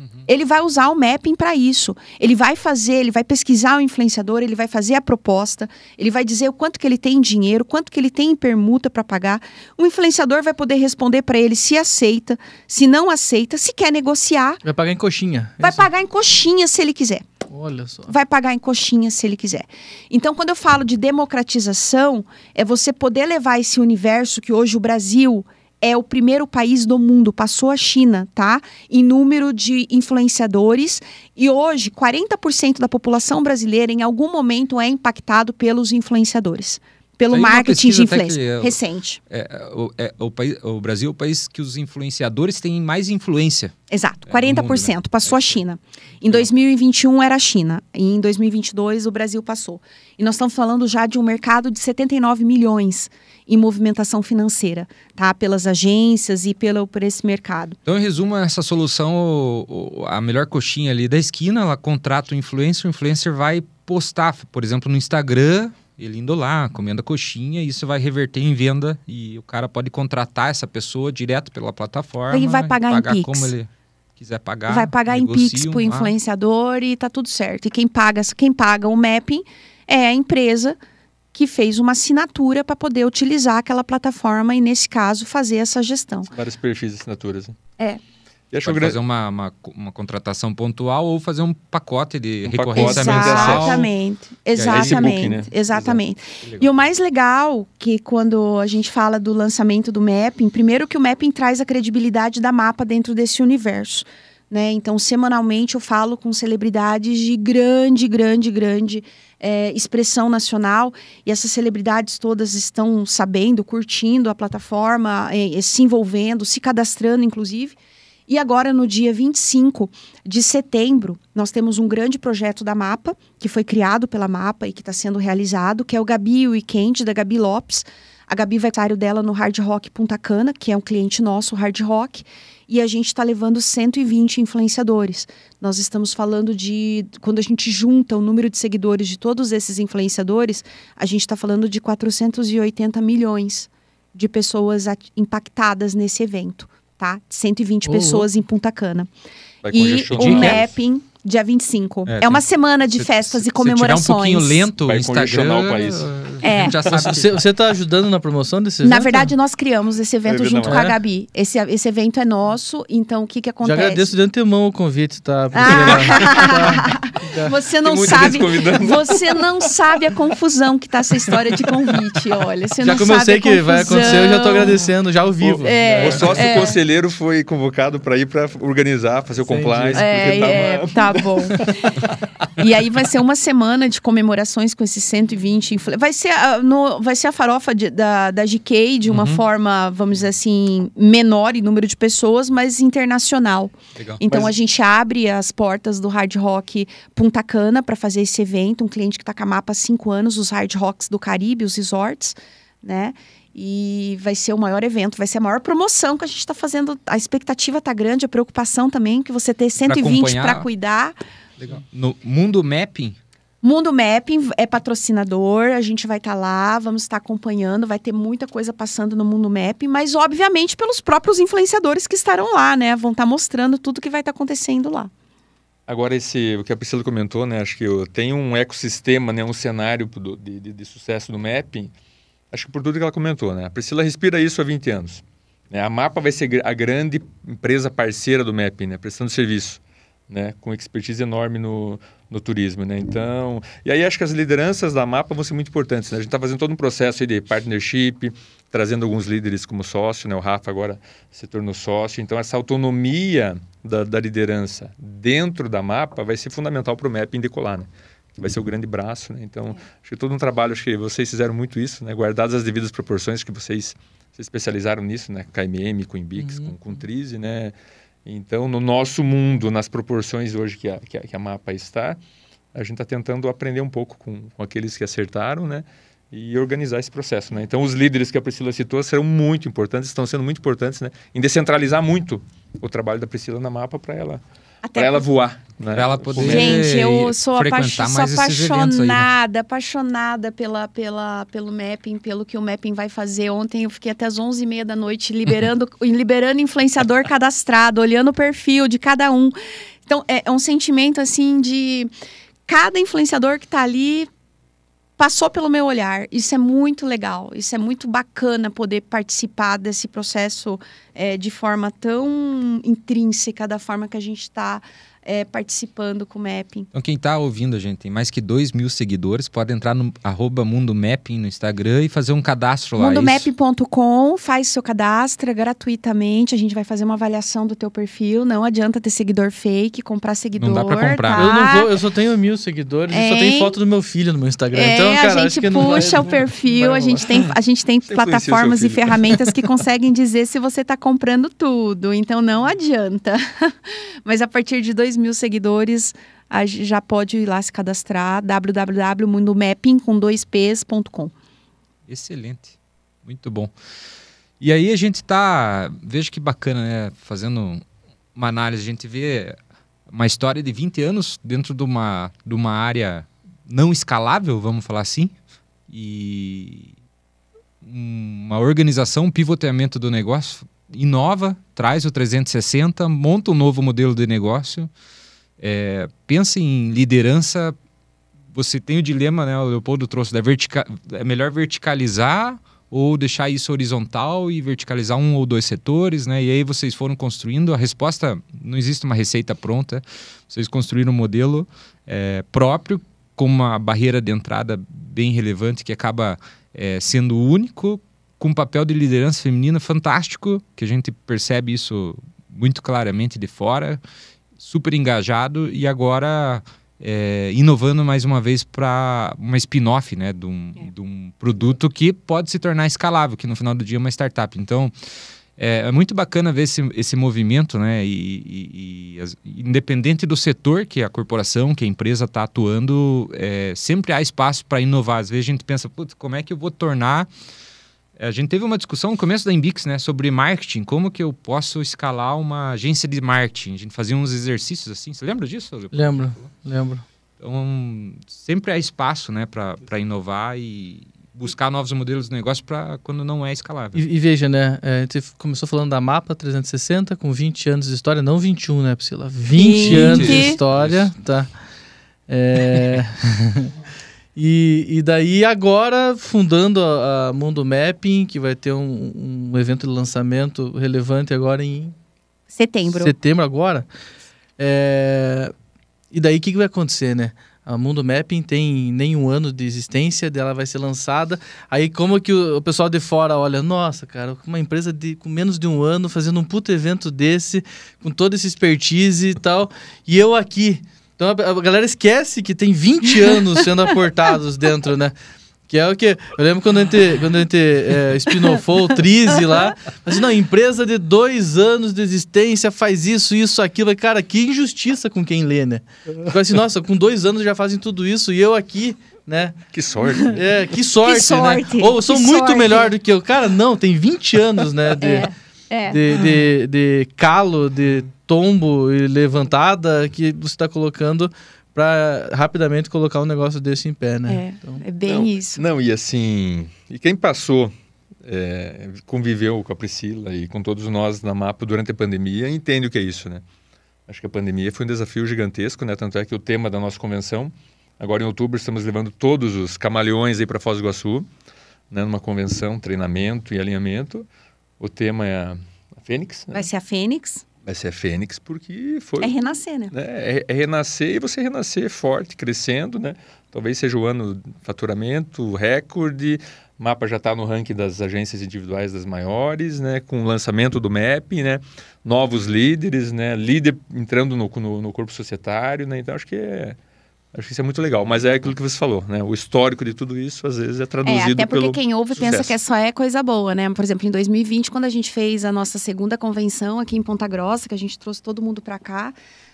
Uhum. Ele vai usar o mapping para isso. Ele vai fazer, ele vai pesquisar o influenciador, ele vai fazer a proposta, ele vai dizer o quanto que ele tem em dinheiro, quanto que ele tem em permuta para pagar. O influenciador vai poder responder para ele se aceita, se não aceita, se quer negociar. Vai pagar em coxinha. Vai isso. pagar em coxinha se ele quiser. Olha só. Vai pagar em coxinha se ele quiser. Então, quando eu falo de democratização, é você poder levar esse universo que hoje o Brasil é o primeiro país do mundo, passou a China, tá? Em número de influenciadores. E hoje, 40% da população brasileira, em algum momento, é impactado pelos influenciadores. Pelo Tem marketing de influência. É, recente. É, é, é, o, país, o Brasil é o país que os influenciadores têm mais influência. Exato, 40% é, mundo, né? passou a China. Em 2021 era a China. E em 2022 o Brasil passou. E nós estamos falando já de um mercado de 79 milhões em movimentação financeira, tá? Pelas agências e pelo, por esse mercado. Então, em resumo, essa solução, a melhor coxinha ali da esquina, ela contrata o influencer, o influencer vai postar, por exemplo, no Instagram, ele indo lá, comendo a coxinha, e isso vai reverter em venda e o cara pode contratar essa pessoa direto pela plataforma. Ele vai pagar, pagar em Pix. como ele quiser pagar. Vai pagar em Pix para o influenciador e tá tudo certo. E quem paga, quem paga o mapping é a empresa que fez uma assinatura para poder utilizar aquela plataforma e, nesse caso, fazer essa gestão. Vários perfis de assinaturas. Né? É. E Pode grande... fazer uma, uma, uma, contratação pontual ou fazer um pacote de um recorrência pacote. mensal. Exatamente, exatamente, né? exatamente. E o mais legal que quando a gente fala do lançamento do Mapping, primeiro que o Mapping traz a credibilidade da mapa dentro desse universo. Né? Então, semanalmente eu falo com celebridades de grande, grande, grande é, expressão nacional e essas celebridades todas estão sabendo, curtindo a plataforma, é, se envolvendo, se cadastrando, inclusive. E agora, no dia 25 de setembro, nós temos um grande projeto da MAPA, que foi criado pela MAPA e que está sendo realizado, que é o Gabi Weekend, da Gabi Lopes. A Gabi vai estar dela no Hard Rock Punta Cana, que é um cliente nosso, Hard Rock e a gente está levando 120 influenciadores. Nós estamos falando de. Quando a gente junta o número de seguidores de todos esses influenciadores, a gente está falando de 480 milhões de pessoas impactadas nesse evento, tá? 120 uhum. pessoas em Punta Cana. Vai e o mapping dia 25. É, é uma semana de festas se, e comemorações. Se tiver um pouquinho lento Vai o Instagram, o país. É. Já sabe. Você está ajudando na promoção desse evento? Na verdade, nós criamos esse evento junto com a Gabi. Esse, esse evento é nosso, então o que que acontece? Já agradeço de antemão o convite, tá? Ah. você não sabe, você não sabe a confusão que tá essa história de convite, olha. Você já não como eu sei que vai acontecer, eu já estou agradecendo, já ao vivo. É, o sócio é. conselheiro foi convocado para ir para organizar, fazer o compliance, é, é, tá bom. e aí vai ser uma semana de comemorações com esses 120 Vai ser, uh, no, vai ser a farofa de, da, da GK de uma uhum. forma, vamos dizer assim, menor em número de pessoas, mas internacional. Legal. Então mas... a gente abre as portas do Hard Rock Punta Cana para fazer esse evento. Um cliente que está com a mapa há cinco anos, os Hard Rocks do Caribe, os resorts, né? E vai ser o maior evento, vai ser a maior promoção que a gente está fazendo. A expectativa está grande, a preocupação também, que você ter 120 para cuidar. Legal. No Mundo Mapping? Mundo Mapping é patrocinador, a gente vai estar tá lá, vamos estar tá acompanhando, vai ter muita coisa passando no Mundo Mapping, mas obviamente pelos próprios influenciadores que estarão lá, né? Vão estar tá mostrando tudo que vai estar tá acontecendo lá. Agora, esse, o que a Priscila comentou, né? Acho que tem um ecossistema, né, um cenário de, de, de sucesso no mapping Acho que por tudo que ela comentou, né? A Priscila respira isso há 20 anos. Né? A Mapa vai ser a grande empresa parceira do Mapping, né? prestando serviço, né? com expertise enorme no, no turismo. Né? Então, e aí acho que as lideranças da Mapa vão ser muito importantes. Né? A gente está fazendo todo um processo de partnership, trazendo alguns líderes como sócio, né? o Rafa agora se tornou sócio. Então, essa autonomia da, da liderança dentro da Mapa vai ser fundamental para o Mapping decolar. Né? vai ser o grande braço, né? Então, acho que todo um trabalho, acho que vocês fizeram muito isso, né? Guardadas as devidas proporções que vocês se especializaram nisso, né? KMM, com Imbix, uhum. com, com Trize, né? Então, no nosso mundo, nas proporções hoje que a, que a, que a Mapa está, a gente está tentando aprender um pouco com, com aqueles que acertaram, né? E organizar esse processo, né? Então, os líderes que a Priscila citou serão muito importantes, estão sendo muito importantes, né? Em descentralizar muito o trabalho da Priscila na Mapa para ela para ela voar. Né? Para ela poder Gente, eu sou, apa sou apaixonada, aí, né? apaixonada pela, pela, pelo mapping, pelo que o mapping vai fazer. Ontem eu fiquei até as 11h30 da noite liberando, liberando influenciador cadastrado, olhando o perfil de cada um. Então, é, é um sentimento assim de cada influenciador que está ali passou pelo meu olhar. Isso é muito legal, isso é muito bacana poder participar desse processo é, de forma tão intrínseca da forma que a gente está é, participando com o Mapping. Então, quem está ouvindo, a gente, tem mais que 2 mil seguidores, pode entrar no arroba Mundo Mapping no Instagram e fazer um cadastro lá. Mundomapping.com, faz seu cadastro gratuitamente. A gente vai fazer uma avaliação do teu perfil. Não adianta ter seguidor fake, comprar seguidor. Não dá pra comprar. Tá? Eu, não vou, eu só tenho mil seguidores é. e só tem foto do meu filho no meu Instagram. É, então, cara, a gente puxa vai, o perfil, a gente tem, a gente tem plataformas e ferramentas que conseguem dizer se você está comprando tudo. Então não adianta. Mas a partir de dois 2 mil seguidores, já pode ir lá se cadastrar, www.mundomapping com dois p's.com. Excelente, muito bom. E aí a gente está, veja que bacana, né? Fazendo uma análise, a gente vê uma história de 20 anos dentro de uma, de uma área não escalável, vamos falar assim, e uma organização, um pivoteamento do negócio inova, traz o 360, monta um novo modelo de negócio, é, pensa em liderança. Você tem o dilema, né? O Leopoldo trouxe, da é melhor verticalizar ou deixar isso horizontal e verticalizar um ou dois setores, né? E aí vocês foram construindo. A resposta não existe uma receita pronta. Vocês construíram um modelo é, próprio com uma barreira de entrada bem relevante que acaba é, sendo único com um papel de liderança feminina fantástico, que a gente percebe isso muito claramente de fora, super engajado e agora é, inovando mais uma vez para uma spin-off né, de um, é. de um produto que pode se tornar escalável, que no final do dia é uma startup. Então, é, é muito bacana ver esse, esse movimento, né? E, e, e as, independente do setor que a corporação, que a empresa está atuando, é, sempre há espaço para inovar. Às vezes a gente pensa, como é que eu vou tornar a gente teve uma discussão no começo da Embix, né, sobre marketing, como que eu posso escalar uma agência de marketing. A gente fazia uns exercícios assim. Você lembra disso? Lembro, lembro. Então, sempre há espaço, né, para inovar e buscar novos modelos de negócio para quando não é escalável. E, e, veja, né, é, a gente começou falando da Mapa 360 com 20 anos de história, não 21, né, Priscila? 20, 20. anos de história, Isso. tá? É... E, e daí agora, fundando a, a, Mundo Mapping, que vai ter um, um evento de lançamento relevante agora em... Setembro. Setembro agora. É, e daí o que, que vai acontecer, né? A Mundo Mapping tem nem um ano de existência, dela vai ser lançada. Aí como que o, o, pessoal de fora olha, nossa, cara, uma empresa de, com menos de um ano fazendo um puto evento desse, com toda essa expertise e tal, e eu aqui então a, galera esquece que tem 20 anos sendo aportados dentro, né? Que é o que. Eu lembro quando a gente, quando a gente é, spinofou o Trize lá. Mas não, empresa de dois anos de existência faz isso, isso, aquilo. Cara, que injustiça com quem lê, né? Porque assim, nossa, com dois anos já fazem tudo isso e eu aqui, né? Que sorte. É, que sorte, que sorte né? Ou eu sou muito sorte. melhor do que eu. Cara, não, tem 20 anos, né? De, é, é. De, de, de calo, de tombo e levantada que você está colocando para rapidamente colocar um negócio desse em pé, né? É, então, é bem não, isso. Não, e assim, e quem passou, é, conviveu com a Priscila e com todos nós na MAPA durante a pandemia, entende o que é isso, né? Acho que a pandemia foi um desafio gigantesco, né? Tanto é que o tema da nossa convenção, agora em outubro, estamos levando todos os camaleões aí para Foz do Iguaçu, né? Numa convenção, treinamento e alinhamento, o tema é a Fênix. Né? Vai ser a Fênix. Vai ser a Fênix porque foi. É renascer, né? né? É, é renascer e você renascer forte, crescendo, né? Talvez seja o ano de faturamento, recorde. O mapa já está no ranking das agências individuais das maiores, né? Com o lançamento do MAP, né? Novos líderes, né? Líder entrando no, no, no corpo societário, né? Então acho que é Acho que isso é muito legal, mas é aquilo que você falou, né? O histórico de tudo isso às vezes é traduzido É, até porque pelo quem ouve sucesso. pensa que é só é coisa boa, né? Por exemplo, em 2020, quando a gente fez a nossa segunda convenção aqui em Ponta Grossa, que a gente trouxe todo mundo para cá,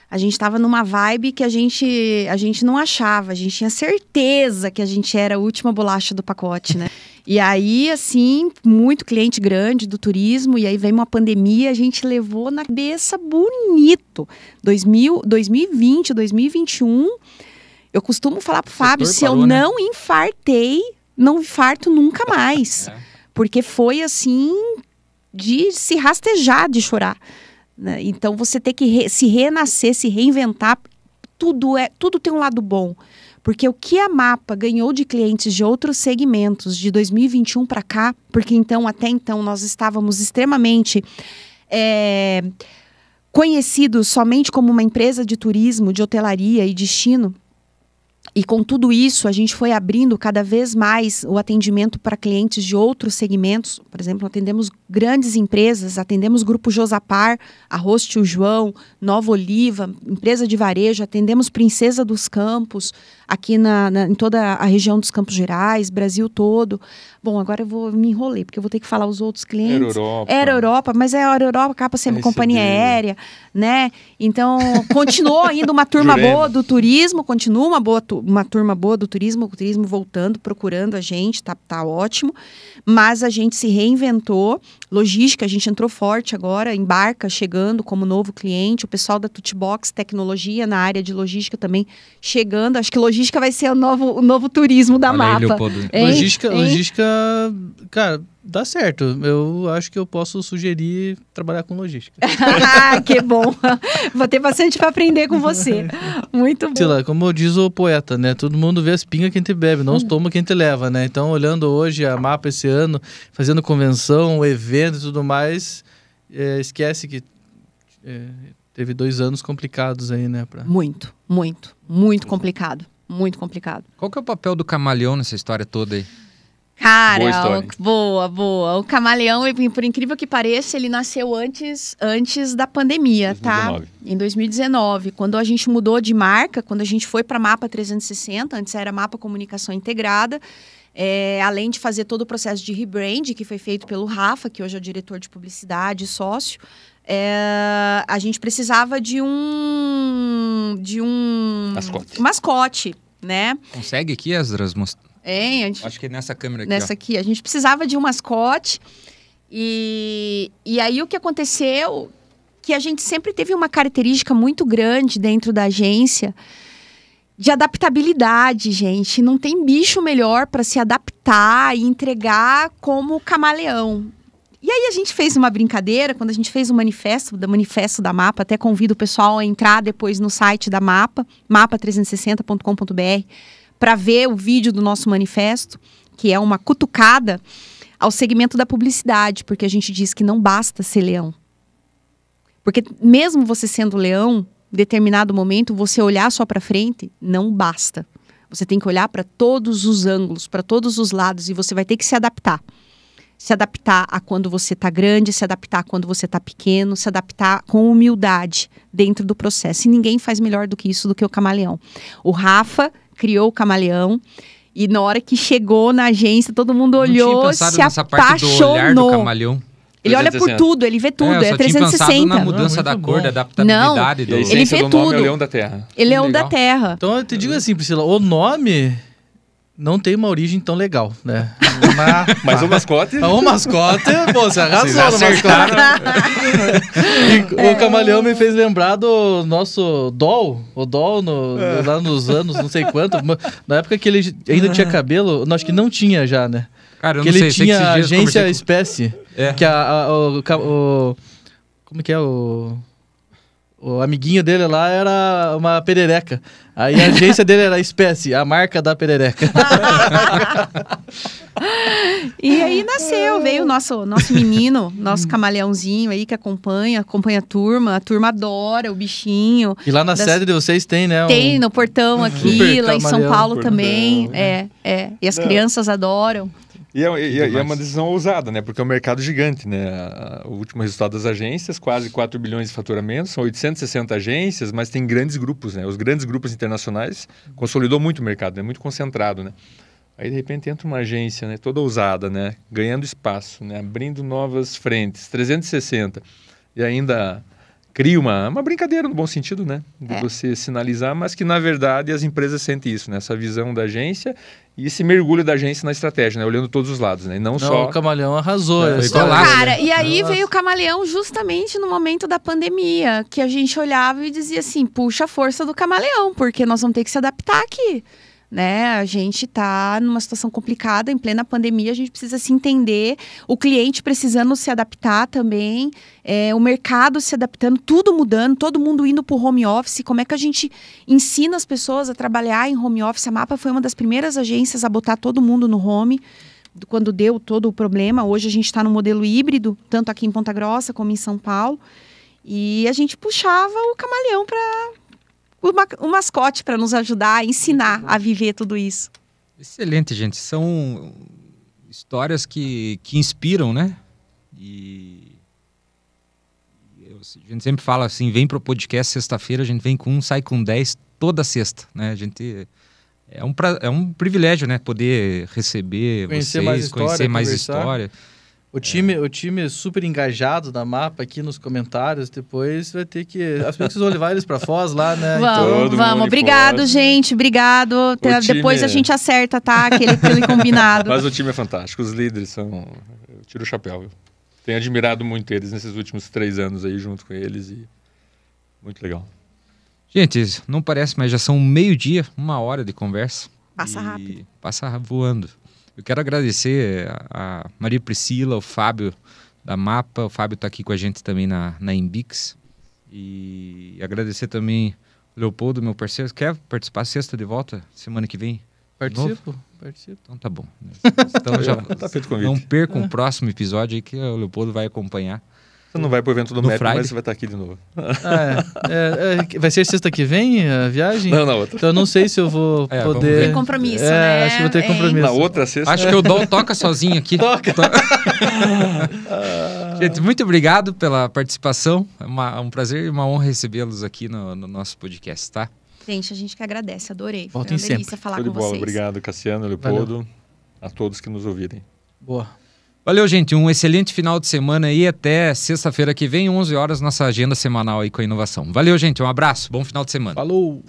a gente estava numa vibe que a gente a gente não achava, a gente tinha certeza que a gente era a última bolacha do pacote, né? E aí, assim, muito cliente grande do turismo, e aí veio uma pandemia, a gente levou na cabeça bonito. 2000, 2020, 2021, eu costumo falar pro Fábio, se parou, eu né? não infartei, não infarto nunca mais. É. Porque foi assim de se rastejar de chorar. né? Então você tem que re- se renascer, se reinventar. Tudo é, tudo tem um lado bom. Porque o que a Mapa ganhou de clientes de outros segmentos de 2021 para cá, porque então até então nós estávamos extremamente é, conhecidos somente como uma empresa de turismo, de hotelaria e destino. E com tudo isso, a gente foi abrindo cada vez mais o atendimento para clientes de outros segmentos. Por exemplo, atendemos grandes empresas, atendemos Grupo Josapar, Arroz Tio João, Nova Oliva, empresa de varejo, atendemos Princesa dos Campos, aqui na, na- em toda a região dos Campos Gerais, Brasil todo. Bom, agora eu vou me enrolar, porque eu vou ter que falar os outros clientes. Era Europa. Era Europa, mas é a Europa acaba sendo RCD. companhia aérea, né? Então, continuou ainda uma turma boa do turismo, continua uma, boa uma turma boa do turismo, o turismo voltando, procurando a gente, tá, tá ótimo. Mas a gente se reinventou. Logística, a gente entrou forte agora, embarca chegando como novo cliente, o pessoal da Tutbox Tecnologia na área de logística também chegando. Acho que logística vai ser o novo, o novo turismo da Olha aí, mapa. Leopoldo. Hein? Logística, Hein? logística, cara, dá certo. Eu acho que eu posso sugerir trabalhar com logística. Ah, que bom. Vou ter bastante para aprender com você. Muito bom. Sei lá, como diz o poeta, né? Todo mundo vê as pingas que a gente bebe, não os toma que a gente leva, né? Então, olhando hoje a mapa esse ano, fazendo convenção, evento e tudo mais, é, esquece que é, teve dois anos complicados aí, né? Pra... Muito, muito, muito complicado. Muito complicado. Qual que é o papel do camaleão nessa história toda aí? Cara, Boa história. o- boa, boa. O camaleão, por incrível que pareça, ele nasceu antes, antes da pandemia, tá? 2019. Em 2019, quando a gente mudou de marca, quando a gente foi para Mapa 360, antes era Mapa Comunicação Integrada, é, além de fazer todo o processo de rebrand, que foi feito pelo Rafa, que hoje é o diretor de publicidade e sócio, é, a gente precisava de um de um Mascote. mascote, né? Consegue aqui, Esdras? Hein? Gente Acho que é nessa câmera aqui, nessa aqui. A gente precisava de um mascote. E, e aí o que aconteceu? Que a gente sempre teve uma característica muito grande dentro da agência de adaptabilidade, gente. Não tem bicho melhor para se adaptar e entregar como camaleão. E aí a gente fez uma brincadeira, quando a gente fez o manifesto, do manifesto da Mapa, até convido o pessoal a entrar depois no site da Mapa, mapa360.com.br, para ver o vídeo do nosso manifesto, que é uma cutucada ao segmento da publicidade, porque a gente diz que não basta ser leão. Porque mesmo você sendo leão, em determinado momento, você olhar só para frente não basta. Você tem que olhar para todos os ângulos, para todos os lados, e você vai ter que se adaptar. Se adaptar a quando você está grande, se adaptar a quando você está pequeno, se adaptar com humildade dentro do processo. E ninguém faz melhor do que isso do que o camaleão. O Rafa criou o camaleão. E na hora que chegou na agência, todo mundo Não olhou, se nessa parte do olhar do apaixonou. camaleão. Ele olha por 360. tudo, ele vê tudo, é, é, eu só tinha pensado 360. na mudança Ah, da cor, bom. da adaptabilidade a do... Ele vê do nome é tudo. o Leão da Terra. Ele é o Legal. da terra. Então eu te digo assim, Priscila, o nome não tem uma origem tão legal, né? Mas, Mas o mascote... o mascote, pô, você arrasou no mascote. E o camaleão me fez lembrar do nosso Doll, o Doll no- lá nos anos não sei quanto, na época que ele ainda tinha cabelo, não, acho que não tinha já, né? Cara, eu que não ele sei, sei que tinha esses dias agência com- espécie, É. que a, a- o, o- como que é o O amiguinho dele lá era uma perereca. Aí a agência dele era a espécie, a marca da perereca. E aí nasceu, veio o nosso, nosso menino, nosso camaleãozinho aí que acompanha, acompanha a turma, a turma adora o bichinho. E lá na Das- sede de vocês tem, né? um- Tem no portão aqui, Super lá em São Paulo também. né? É, é. E as Não. crianças adoram. E é, e- e é uma decisão ousada, né? Porque é um mercado gigante, né? O último resultado das agências, quase 4 bilhões de faturamento, são 860 agências, mas tem grandes grupos, né? Os grandes grupos internacionais consolidou muito o mercado, é né? muito concentrado, né? Aí, de repente, entra uma agência, né? Toda ousada, né? Ganhando espaço, né? Abrindo novas frentes, 360. E ainda cria uma, uma brincadeira no bom sentido, né? De É. você sinalizar, mas que, na verdade, as empresas sentem isso, né? Essa visão da agência e esse mergulho da agência na estratégia, né? Olhando todos os lados, né? E não, Não, só... o camaleão arrasou. É, essa- igual lá, Cara, e aí Nossa. veio o camaleão justamente no momento da pandemia, que a gente olhava e dizia assim: puxa a força do camaleão, porque nós vamos ter que se adaptar aqui. Né? A gente está numa situação complicada, em plena pandemia, a gente precisa se entender, o cliente precisando se adaptar também, é, o mercado se adaptando, tudo mudando, todo mundo indo para o home office. Como é que a gente ensina as pessoas a trabalhar em home office? A Mapa foi uma das primeiras agências a botar todo mundo no home quando deu todo o problema. Hoje a gente está no modelo híbrido, tanto aqui em Ponta Grossa como em São Paulo. E a gente puxava o camaleão para o, o mascote para nos ajudar a ensinar a viver tudo isso. Excelente, gente. São histórias que, que inspiram, né? E eu- a gente sempre fala assim, vem pro podcast sexta-feira, a gente vem com um, sai com 10 toda sexta, né? A gente é um, pra- é um privilégio, né? Poder receber Conhecer vocês, mais história, conhecer mais conversar. história. O time, o time super engajado da mapa aqui nos comentários, depois vai ter que. Acho que vocês vão levar eles pra Foz lá, né? vamos, vamos. Obrigado, pode. gente. Obrigado. Time Depois a é- gente acerta, tá? Aquele, aquele combinado. Mas o time é fantástico, os líderes são... Eu tiro o chapéu, viu? Tenho admirado muito eles nesses últimos três anos aí, junto com eles e... Muito legal. Gente, não parece, mas já são meio-dia, uma hora de conversa. Passa E rápido. Passa voando. Eu quero agradecer a Maria Priscila, o Fábio da Mapa. O Fábio está aqui com a gente também na, na Embix. E agradecer também o Leopoldo, meu parceiro. Quer participar sexta de volta, semana que vem? Participo, participo. Então tá bom. Então já Tá feito o convite. não percam o próximo episódio aí que o Leopoldo vai acompanhar. Você não vai pro evento do No MEP, Friday. mas você vai estar aqui de novo. Ah, é. É, é, vai ser sexta que vem a viagem? Não, na outra. Então eu não sei se eu vou É, poder. Tem compromisso, é, né? Acho que vou ter É, compromisso. Na outra sexta... Acho que o Dom toca sozinho aqui. Toca. Gente, muito obrigado pela participação. É uma- é um prazer e uma honra recebê-los aqui no, no nosso podcast, tá? Gente, a gente que agradece, adorei. Foi Voltem uma delícia falar Show de com bola. vocês. Obrigado, Cassiano, Leopoldo, a todos que nos ouvirem. Boa. Valeu, gente. Um excelente final de semana aí. Até sexta-feira que vem, 11 horas, nossa agenda semanal aí com a inovação. Valeu, gente. Um abraço. Bom final de semana. Falou!